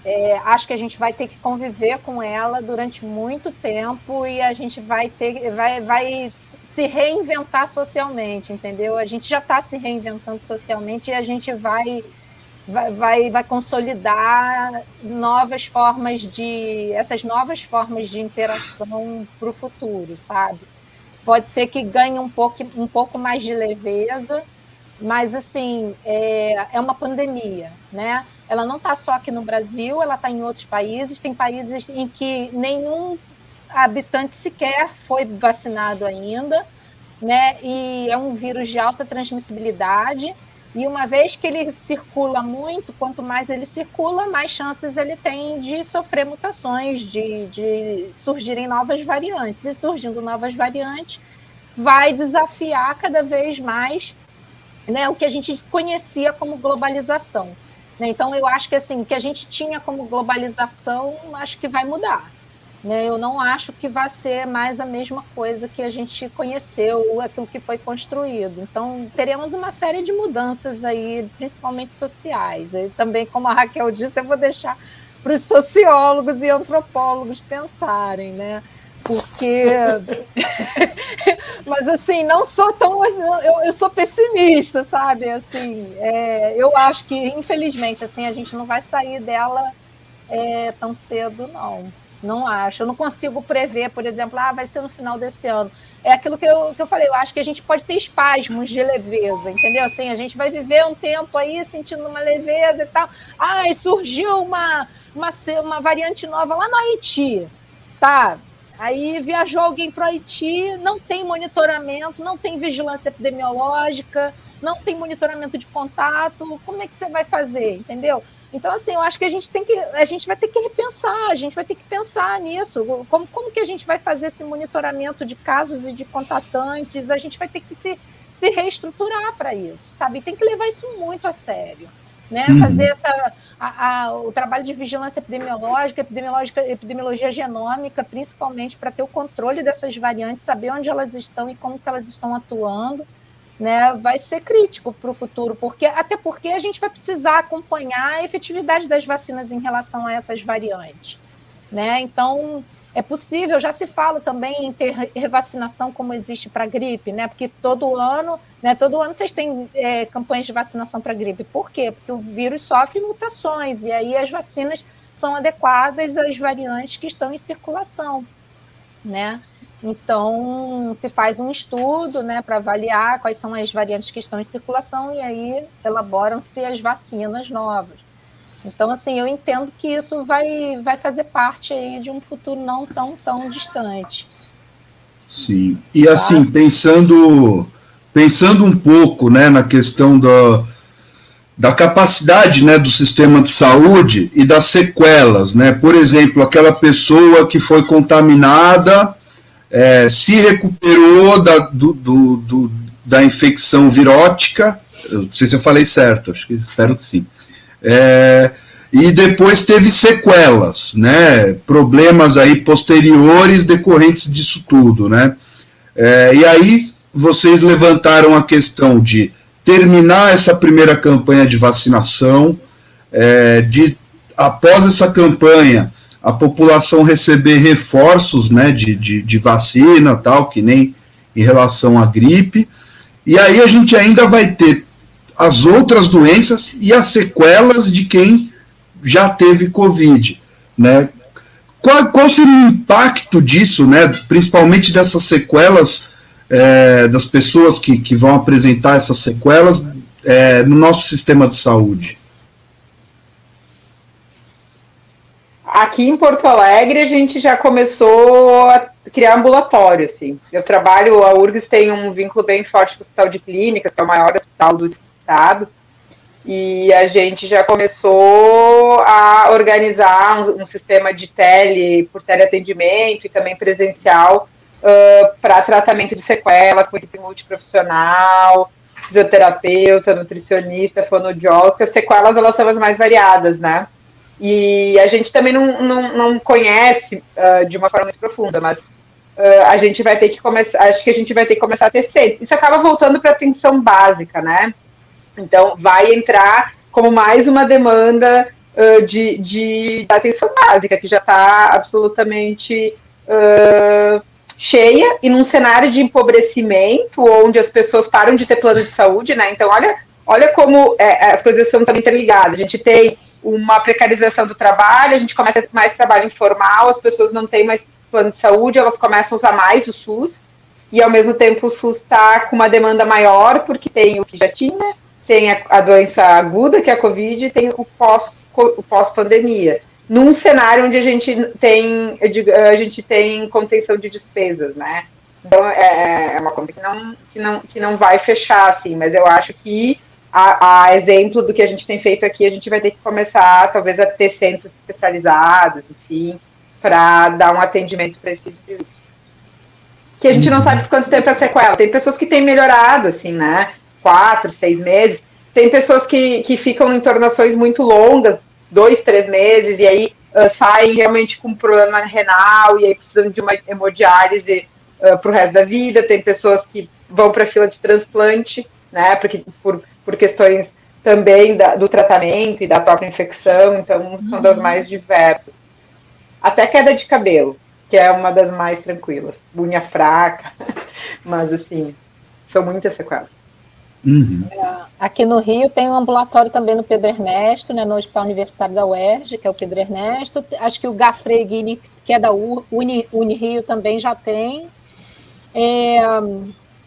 É, acho que a gente vai ter que conviver com ela durante muito tempo e a gente vai ter, vai, vai se reinventar socialmente, entendeu? A gente já está se reinventando socialmente e a gente vai vai, vai, vai consolidar novas formas de essas novas formas de interação para o futuro, sabe? Pode ser que ganhe um pouco, um pouco mais de leveza, mas assim é, é uma pandemia, né? Ela não está só aqui no Brasil, ela está em outros países. Tem países em que nenhum habitante sequer foi vacinado ainda né? E é um vírus de alta transmissibilidade. E uma vez que ele circula muito, quanto mais ele circula, mais chances ele tem de sofrer mutações, de, de surgirem novas variantes. E surgindo novas variantes, vai desafiar cada vez mais né, o que a gente conhecia como globalização. Né? Então, eu acho que assim, o que a gente tinha como globalização, acho que vai mudar. Né? Eu não acho que vai ser mais a mesma coisa que a gente conheceu, aquilo que foi construído. Então, teremos uma série de mudanças aí, principalmente sociais. E também, como a Raquel disse, eu vou deixar para os sociólogos e antropólogos pensarem, né? Porque. Mas, assim, não sou tão. Eu, eu sou pessimista, sabe? Assim, é, eu acho que, infelizmente, assim, a gente não vai sair dela é, tão cedo, não. Não acho. Eu não consigo prever, por exemplo, ah, vai ser no final desse ano. É aquilo que eu, que eu falei, eu acho que a gente pode ter espasmos de leveza, entendeu? Assim, a gente vai viver um tempo aí sentindo uma leveza e tal. Ah, surgiu uma, uma, uma variante nova lá no Haiti. Tá, Aí viajou alguém para o Haiti, não tem monitoramento, não tem vigilância epidemiológica, não tem monitoramento de contato. Como é que você vai fazer, entendeu? Então, assim, eu acho que a gente tem que, a gente vai ter que repensar, a gente vai ter que pensar nisso. Como, como que a gente vai fazer esse monitoramento de casos e de contatantes? A gente vai ter que se, se reestruturar para isso, sabe? Tem que levar isso muito a sério. Né, uhum. fazer essa, a, a, o trabalho de vigilância epidemiológica, epidemiológica, epidemiologia genômica, principalmente para ter o controle dessas variantes, saber onde elas estão e como que elas estão atuando, né, vai ser crítico para o futuro, porque até porque a gente vai precisar acompanhar a efetividade das vacinas em relação a essas variantes, né? Então é possível, já se fala também em ter revacinação como existe para gripe, né? Porque todo ano, né? Todo ano vocês têm é, campanhas de vacinação para gripe. Por quê? Porque o vírus sofre mutações e aí as vacinas são adequadas às variantes que estão em circulação, né? Então, se faz um estudo né, para avaliar quais são as variantes que estão em circulação e aí elaboram-se as vacinas novas. Então, assim, eu entendo que isso vai, vai fazer parte aí de um futuro não tão, tão distante. Sim. E tá? assim, pensando, pensando um pouco né, na questão da, da capacidade né, do sistema de saúde e das sequelas, né? Por exemplo, aquela pessoa que foi contaminada é, se recuperou da, do, do, do, da infecção virótica, não sei se eu falei certo, acho que espero que sim. É, e depois teve sequelas, né, problemas aí posteriores decorrentes disso tudo, né. É, e aí vocês levantaram a questão de terminar essa primeira campanha de vacinação, é, de após essa campanha a população receber reforços né, de, de, de vacina, tal, que nem em relação à gripe. E aí a gente ainda vai ter as outras doenças e as sequelas de quem já teve Covid. Né? Qual, qual seria o impacto disso, né, principalmente dessas sequelas, é, das pessoas que, que vão apresentar essas sequelas é, no nosso sistema de saúde? Aqui em Porto Alegre a gente já começou a criar ambulatório, assim. Eu trabalho, a URGS tem um vínculo bem forte com o Hospital de Clínicas, que é o maior hospital do estado, e a gente já começou a organizar um, um sistema de tele, por teleatendimento e também presencial uh, para tratamento de sequela com equipe multiprofissional, fisioterapeuta, nutricionista, fonoaudiólogo, as sequelas elas são as mais variadas, né? E a gente também não, não, não conhece uh, de uma forma muito profunda, mas uh, a gente vai ter que começar, acho que a gente vai ter que começar a ter ciência. Isso acaba voltando para a atenção básica, né? Então, vai entrar como mais uma demanda uh, de, de atenção básica, que já está absolutamente cheia, e num cenário de empobrecimento, onde as pessoas param de ter plano de saúde, né? Então, olha, olha como é, as coisas são também interligadas. A gente tem uma precarização do trabalho, a gente começa mais trabalho informal, as pessoas não têm mais plano de saúde, elas começam a usar mais o SUS, e ao mesmo tempo o SUS está com uma demanda maior, porque tem o que já tinha, tem a, a doença aguda, que é a Covid, e tem o pós pós-pandemia, num cenário onde a gente tem a gente tem contenção de despesas, né? Então, é, é uma conta que não, que, não, que não vai fechar, assim, mas eu acho que a, a, exemplo do que a gente tem feito aqui, a gente vai ter que começar, talvez, a ter centros especializados, enfim, para dar um atendimento para esses. Que a gente não sabe quanto tempo é sequela. Tem pessoas que têm melhorado, assim, né? Quatro, seis meses. Tem pessoas que, que ficam em internações muito longas, dois, três meses, e aí uh, saem realmente com problema renal e aí precisam de uma hemodiálise uh, para o resto da vida. Tem pessoas que vão para a fila de transplante, né? Porque por, por questões também da, do tratamento e da própria infecção, então são das uhum. mais diversas. Até queda de cabelo, que é uma das mais tranquilas. Unha fraca, mas assim, são muitas sequelas. Uhum. É, aqui no Rio tem um ambulatório também no Pedro Ernesto, né, no Hospital Universitário da UERJ, que é o Pedro Ernesto. Acho que o Gafrey Guini, que é da Uni, Unirio, também já tem. É,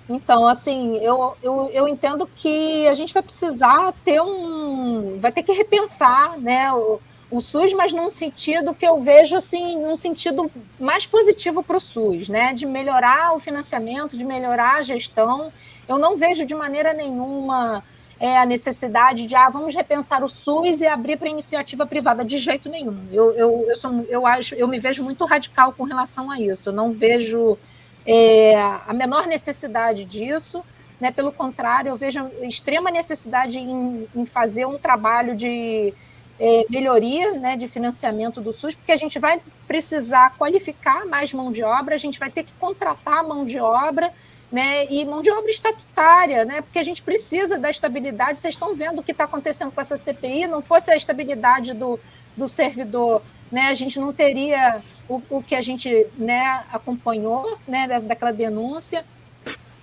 então, assim, eu, eu, eu entendo que a gente vai precisar ter um. vai ter que repensar né, o, o SUS, mas num sentido que eu vejo assim, num sentido mais positivo para o SUS, né? De melhorar o financiamento, de melhorar a gestão. Eu não vejo de maneira nenhuma é, a necessidade de ah, vamos repensar o SUS e abrir para iniciativa privada, de jeito nenhum. Eu, eu, eu, sou, eu acho, eu me vejo muito radical com relação a isso. Eu não vejo é, a menor necessidade disso. Né? Pelo contrário, eu vejo extrema necessidade em, em fazer um trabalho de é, melhoria né, de financiamento do SUS, porque a gente vai precisar qualificar mais mão de obra, a gente vai ter que contratar mão de obra, né, e mão de obra estatutária, né, porque a gente precisa da estabilidade. Vocês estão vendo o que está acontecendo com essa CPI, não fosse a estabilidade do, do servidor, né, a gente não teria o, o que a gente né, acompanhou né, daquela denúncia,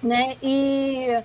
né, e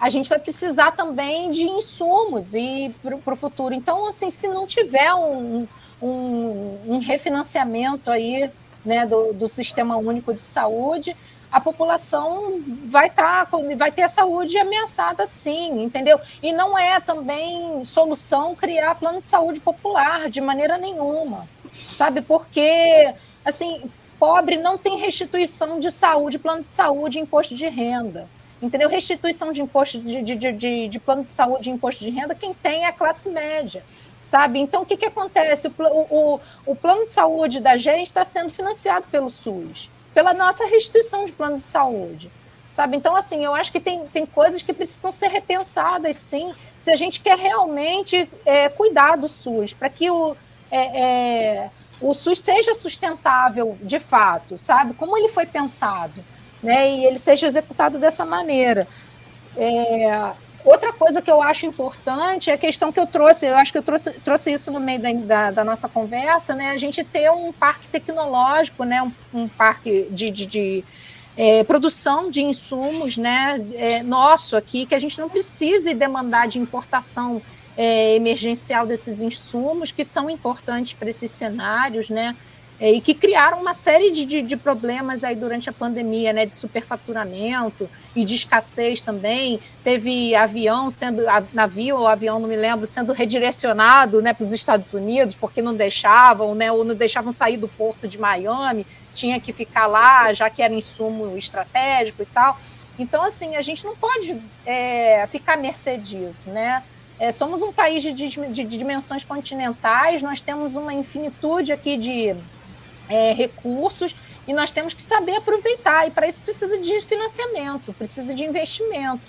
a gente vai precisar também de insumos e para o futuro. Então, assim, se não tiver um, um, um refinanciamento aí né, do, do sistema único de saúde, a população vai tá, vai ter a saúde ameaçada sim, entendeu? E não é também solução criar plano de saúde popular de maneira nenhuma, sabe? Porque assim, pobre não tem restituição de saúde, plano de saúde, imposto de renda entendeu? Restituição de imposto de, de, de, de plano de saúde e imposto de renda, quem tem é a classe média, sabe? Então, o que, que acontece? O, o, o plano de saúde da gente está sendo financiado pelo SUS, pela nossa restituição de plano de saúde, sabe? Então, assim, eu acho que tem, tem coisas que precisam ser repensadas, sim, se a gente quer realmente é, cuidar do SUS, para que o, é, é, o SUS seja sustentável de fato, sabe? Como ele foi pensado né, e ele seja executado dessa maneira. É, outra coisa que eu acho importante é a questão que eu trouxe, eu acho que eu trouxe, trouxe isso no meio da, da, da nossa conversa, né, a gente ter um parque tecnológico, né, um, um parque de, de, de é, produção de insumos né, é, nosso aqui, que a gente não precise demandar de importação é, emergencial desses insumos, que são importantes para esses cenários, né? é, e que criaram uma série de, de, de, problemas aí durante a pandemia, né, de superfaturamento e de escassez também. Teve avião sendo, navio ou avião, não me lembro, sendo redirecionado né, para os Estados Unidos porque não deixavam, né, ou não deixavam sair do porto de Miami, tinha que ficar lá, já que era insumo estratégico e tal. Então, assim, a gente não pode é, ficar à mercê disso, né? É, somos um país de, de, de, dimensões continentais, nós temos uma infinitude aqui de, é, recursos e nós temos que saber aproveitar. E para isso precisa de financiamento, precisa de investimento.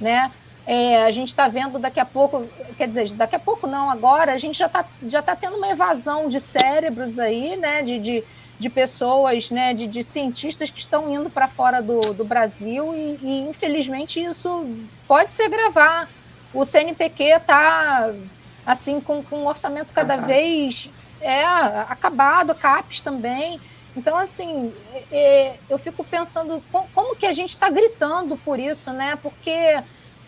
Né? É, a gente está vendo daqui a pouco, quer dizer, daqui a pouco não, agora a gente já está já tá tendo uma evasão de cérebros aí, né? De, de, de pessoas, né? De, de cientistas que estão indo para fora do, do Brasil e, e, infelizmente isso pode se agravar. O CNPq está assim com, com um orçamento cada vez é acabado, CAPES também. Então, assim, é, eu fico pensando como que a gente está gritando por isso, né? Porque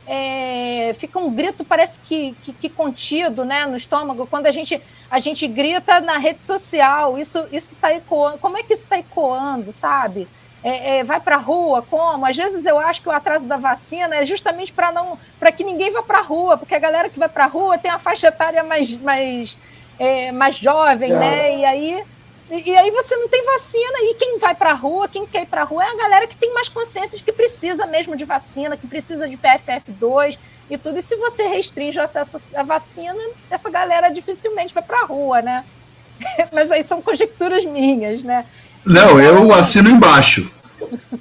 é, fica um grito, parece que, que, que, contido né, no estômago, quando a gente, a gente grita na rede social, isso está ecoando. Como é que isso está ecoando, sabe? É, é, vai para a rua, como? Às vezes eu acho que o atraso da vacina é justamente para não para que ninguém vá para a rua, porque a galera que vai para a rua tem a faixa etária mais, mais é, mais jovem, né? E aí, e, aí você não tem vacina, e quem vai vai para a rua, quem quer ir para a rua é a galera que tem mais consciência de que precisa mesmo de vacina, que precisa de PFF2 e tudo. E se você restringe o acesso à vacina, essa galera dificilmente vai para a rua, né? Mas aí são conjecturas minhas, né? Não, eu assino embaixo.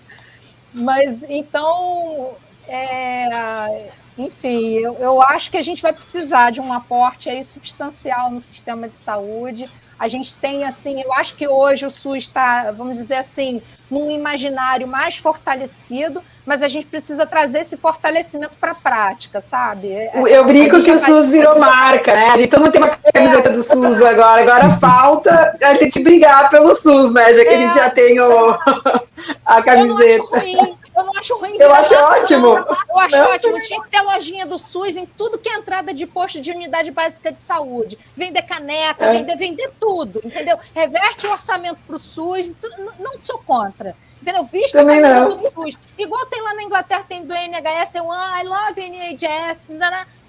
Mas então, é, enfim, eu, eu acho que a gente vai precisar de um aporte aí substancial no sistema de saúde. A gente tem, assim, eu acho que hoje o SUS está, vamos dizer assim, num imaginário mais fortalecido, mas a gente precisa trazer esse fortalecimento para a prática, sabe? Eu brinco que o SUS virou marca, né? A gente mundo tem uma camiseta do SUS agora. Agora falta a gente brigar pelo SUS, né? Já que é, a gente já tem o, a camiseta. Eu não acho ruim. Eu não acho ruim. Eu acho ótimo. Eu acho não. ótimo. Tinha que ter lojinha do SUS em tudo que é entrada de posto de unidade básica de saúde. Vender caneca, é. vender, vender tudo, entendeu? Reverte o orçamento para o SUS. Não sou contra. Entendeu? Vista Também do SUS. Igual tem lá na Inglaterra, tem do NHS, eu, I love NHS.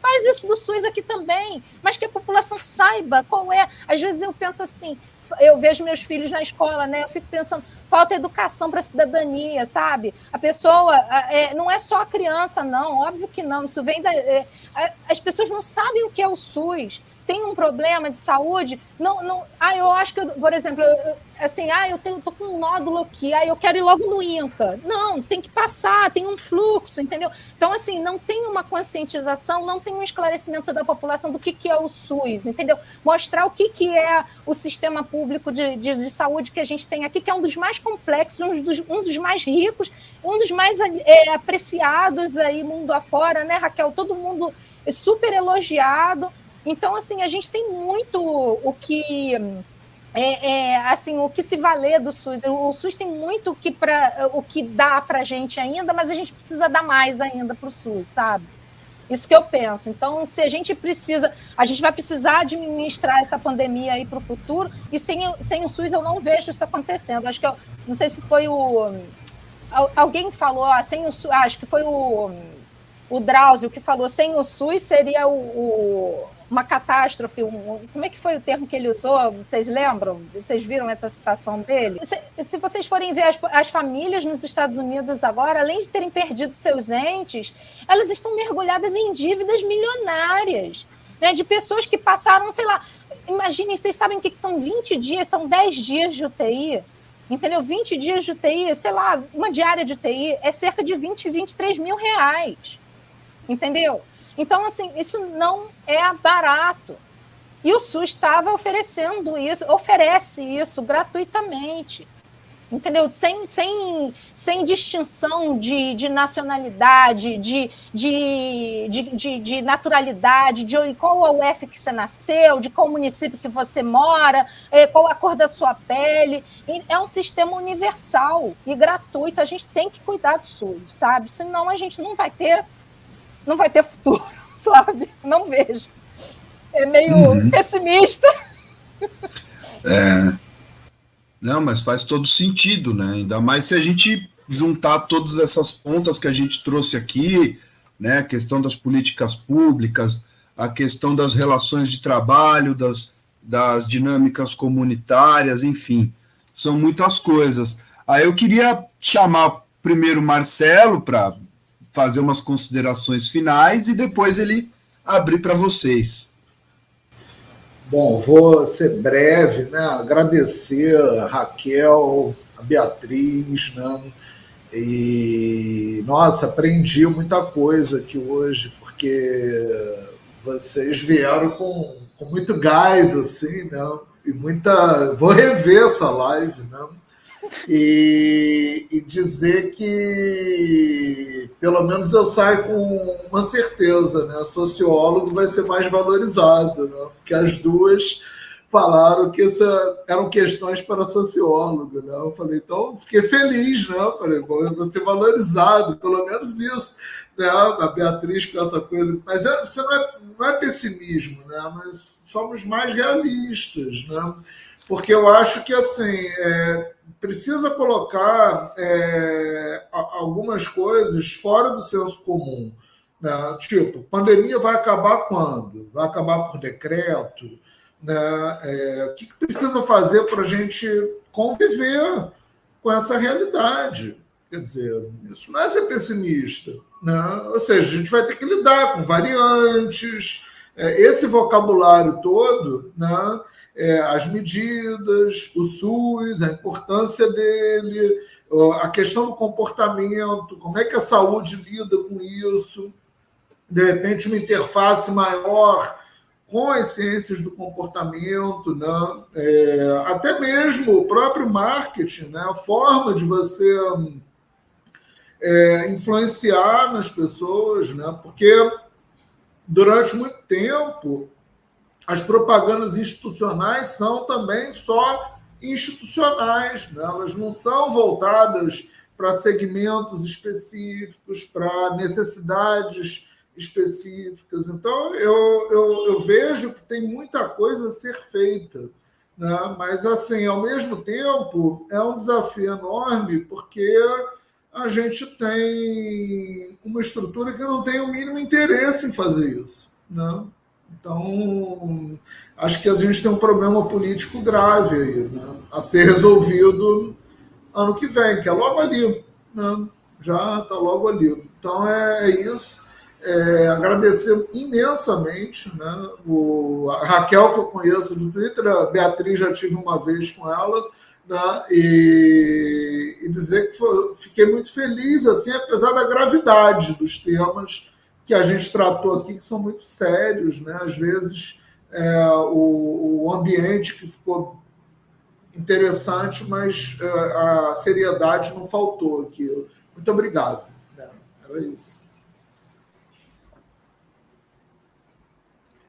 Faz isso do SUS aqui também. Mas que a população saiba qual é. Às vezes eu penso assim, eu vejo meus filhos na escola, né? Eu fico pensando, falta educação para a cidadania, sabe? A pessoa é, não é só a criança, não, óbvio que não. Isso vem da. É, as pessoas não sabem o que é o SUS tem um problema de saúde, não, não, ah, eu acho que, eu, por exemplo, eu, assim, ah, eu tenho, tô com um nódulo aqui, ah, eu quero ir logo no INCA. Não, tem que passar, tem um fluxo, entendeu? Então, assim, não tem uma conscientização, não tem um esclarecimento da população do que, que é o SUS, entendeu? Mostrar o que, que é o sistema público de, de, de saúde que a gente tem aqui, que é um dos mais complexos, um dos, um dos mais ricos, um dos mais é, apreciados aí mundo afora, né, Raquel? Todo mundo super elogiado. Então, assim, a gente tem muito o que. É, é, assim, o que se valer do SUS. O SUS tem muito o que, pra, o que dá para a gente ainda, mas a gente precisa dar mais ainda para o SUS, sabe? Isso que eu penso. Então, se a gente precisa, a gente vai precisar administrar essa pandemia aí para o futuro, e sem, sem o SUS eu não vejo isso acontecendo. Acho que eu, não sei se foi o. Alguém falou, ah, sem o SUS, acho que foi o, o Drauzio que falou, sem o SUS seria o, o uma catástrofe, um, como é que foi o termo que ele usou? Vocês lembram? Vocês viram essa citação dele? Se, se vocês forem ver as, as, famílias nos Estados Unidos agora, além de terem perdido seus entes, elas estão mergulhadas em dívidas milionárias, né? De pessoas que passaram, sei lá, imaginem, vocês sabem o que são 20 dias, são 10 dias de UTI, entendeu? 20 dias de UTI, sei lá, uma diária de UTI é cerca de 20, 23 mil reais, entendeu? Então, assim, isso não é barato. E o SUS estava oferecendo isso, oferece isso gratuitamente. Entendeu? Sem, sem, sem distinção de, de nacionalidade, de, de, de, de, naturalidade, de qual é o F que você nasceu, de qual município que você mora, é, qual a cor da sua pele. É um sistema universal e gratuito. A gente tem que cuidar do SUS, sabe? Senão a gente não vai ter não vai ter futuro, sabe? Não vejo. É meio uhum. pessimista. É. Não, mas faz todo sentido, né? Ainda mais se a gente juntar todas essas pontas que a gente trouxe aqui, né? A questão das políticas públicas, a questão das relações de trabalho, das, das dinâmicas comunitárias, enfim, são muitas coisas. Aí eu queria chamar primeiro Marcelo para fazer umas considerações finais e depois ele abrir para vocês. Bom, vou ser breve, né? Agradecer a Raquel, a Beatriz, né? E nossa, aprendi muita coisa aqui hoje, porque vocês vieram com, com muito gás, assim, né? E muita. Vou rever essa live, né? E, e, dizer que pelo menos eu saio com uma certeza, né? Sociólogo vai ser mais valorizado, né? Porque as duas falaram que isso eram questões para sociólogo, né? Eu falei, então fiquei feliz, né? Falei, vou ser valorizado, pelo menos isso, né? A Beatriz com essa coisa, mas é, você não é, não é pessimismo, né? Mas somos mais realistas, né? Porque eu acho que assim é, precisa colocar é, algumas coisas fora do senso comum. Né? Tipo, pandemia vai acabar quando? Vai acabar por decreto? Né? É, o que, que precisa fazer para a gente conviver? com essa realidade. Quer dizer, isso não é ser pessimista. Né? Ou seja, a gente vai ter que lidar com variantes, é, esse vocabulário todo, né? É, as medidas, o SUS, a importância dele, a questão do comportamento, como é que a saúde lida com isso, de repente uma interface maior com as ciências do comportamento, né? É, até mesmo o próprio marketing, né? a forma de você é, influenciar nas pessoas, né? porque durante muito tempo as propagandas institucionais são também só institucionais, né? elas não são voltadas para segmentos específicos, para necessidades específicas. Então, eu, eu, eu, vejo que tem muita coisa a ser feita. Né? Mas, assim, ao mesmo tempo, é um desafio enorme, porque a gente tem uma estrutura que não tem o mínimo interesse em fazer isso. Né? Então, acho que a gente tem um problema político grave aí, né? a ser resolvido ano que vem, que é logo ali. Né? Já está logo ali. Então, é, isso. É, agradecer imensamente né? o, a Raquel, que eu conheço do Twitter, a Beatriz já tive uma vez com ela, né? e, e dizer que foi, fiquei muito feliz, assim, apesar da gravidade dos temas que a gente tratou aqui, que são muito sérios, né? Às vezes é, o, o, ambiente que ficou interessante, mas é, a seriedade não faltou aqui. Muito obrigado. É, era isso.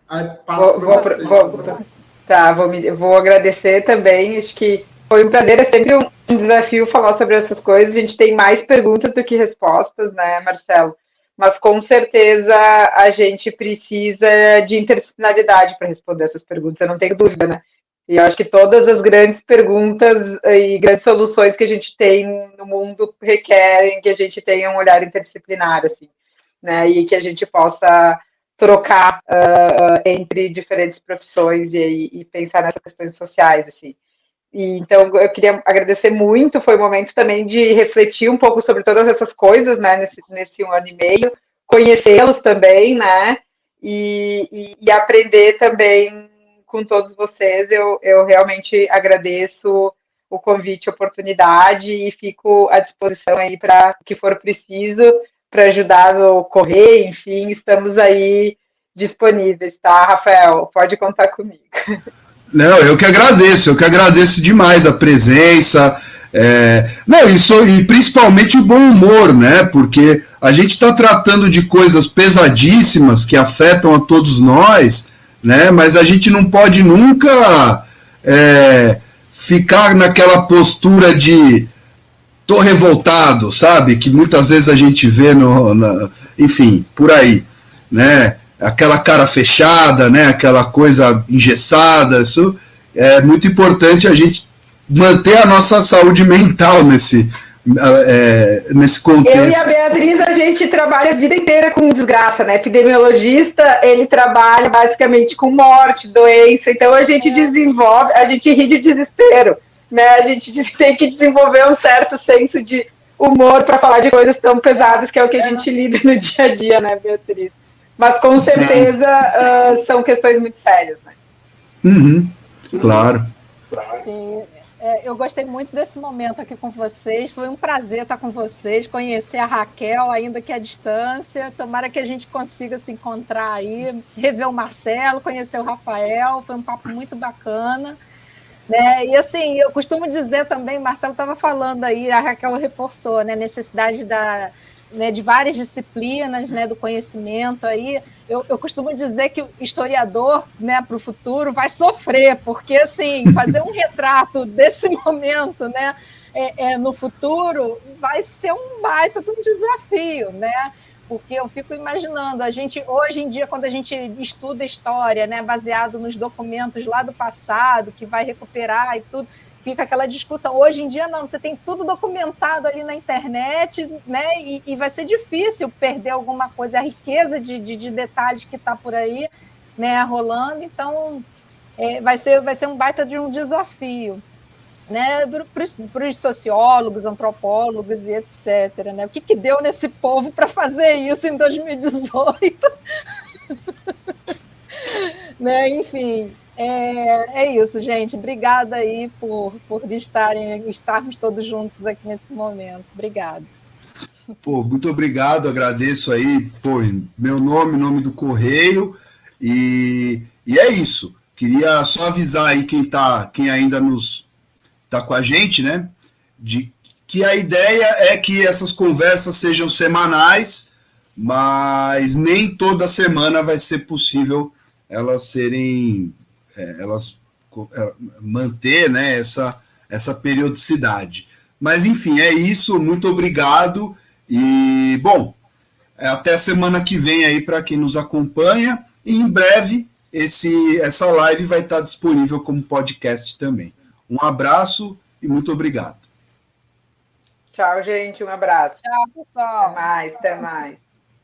Aí, passo vou, vou, vou, tá, vou, me, vou agradecer também. Acho que foi um prazer, é sempre um desafio falar sobre essas coisas. A gente tem mais perguntas do que respostas, né, Marcelo? Mas com certeza a gente precisa de interdisciplinaridade para responder essas perguntas, eu não tenho dúvida, né? E eu acho que todas as grandes perguntas e grandes soluções que a gente tem no mundo requerem que a gente tenha um olhar interdisciplinar, assim, né? E que a gente possa trocar uh, entre diferentes profissões e, e pensar nessas questões sociais, assim. E, então, eu queria agradecer muito. Foi um momento também de refletir um pouco sobre todas essas coisas, né, nesse, nesse um ano e meio, conhecê-los também, né, e, e, e, aprender também com todos vocês. Eu, eu realmente agradeço o convite, a oportunidade e fico à disposição aí para o que for preciso para ajudar no correr, enfim, estamos aí disponíveis, tá, Rafael? Pode contar comigo. Não, eu que agradeço, eu que agradeço demais a presença. É, não, isso, e principalmente o bom humor, né? Porque a gente está tratando de coisas pesadíssimas que afetam a todos nós, né? Mas a gente não pode nunca é, ficar naquela postura de tô revoltado, sabe? Que muitas vezes a gente vê no, na, enfim, por aí, né? Aquela cara fechada, né, aquela coisa engessada. Isso é muito importante a gente manter a nossa saúde mental nesse, é, nesse contexto. Eu e a Beatriz, a gente trabalha a vida inteira com desgraça, né? Epidemiologista, ele trabalha basicamente com morte, doença, então a gente desenvolve, a gente ri de desespero, né? A gente tem que desenvolver um certo senso de humor para falar de coisas tão pesadas que é o que a gente lida no dia a dia, né, Beatriz? Mas com certeza uh, são questões muito sérias, né? Uhum, claro. Sim, é, eu gostei muito desse momento aqui com vocês. Foi um prazer estar com vocês, conhecer a Raquel, ainda que à distância. Tomara que a gente consiga se encontrar aí, rever o Marcelo, conhecer o Rafael. Foi um papo muito bacana. Né? E assim, eu costumo dizer também, Marcelo estava falando aí, a Raquel reforçou, né? A necessidade da, né, de várias disciplinas né, do conhecimento aí, eu, eu costumo dizer que o historiador né, para o futuro vai sofrer, porque assim, fazer um retrato desse momento né, é, é, no futuro vai ser um baita de um desafio, né? Porque eu fico imaginando, a gente, hoje em dia, quando a gente estuda história, né, baseado nos documentos lá do passado, que vai recuperar e tudo, fica aquela discussão. Hoje em dia, não, você tem tudo documentado ali na internet, né? E, e vai ser difícil perder alguma coisa, a riqueza de, de, de detalhes que está por aí, né, rolando. Então, é, vai, ser, vai ser um baita de um desafio. né, para os sociólogos, antropólogos e etc. Né? O que, que deu nesse povo para fazer isso em 2018? né? Enfim, é, é isso, gente. Obrigada aí por, por estarem, estarmos todos juntos aqui nesse momento. Obrigada. Pô, muito obrigado, agradeço aí, pô, meu nome, nome do Correio, e, e é isso. Queria só avisar aí quem tá, quem ainda nos tá com a gente, né? De que a ideia é que essas conversas sejam semanais, mas nem toda semana vai ser possível elas serem, é, elas é, manter, né? Essa essa periodicidade. Mas enfim, é isso. Muito obrigado e bom, é, até semana que vem aí para quem nos acompanha e em breve esse essa live vai estar disponível como podcast também. Um abraço e muito obrigado. Tchau, gente. Um abraço. Tchau, pessoal. Até mais, até mais.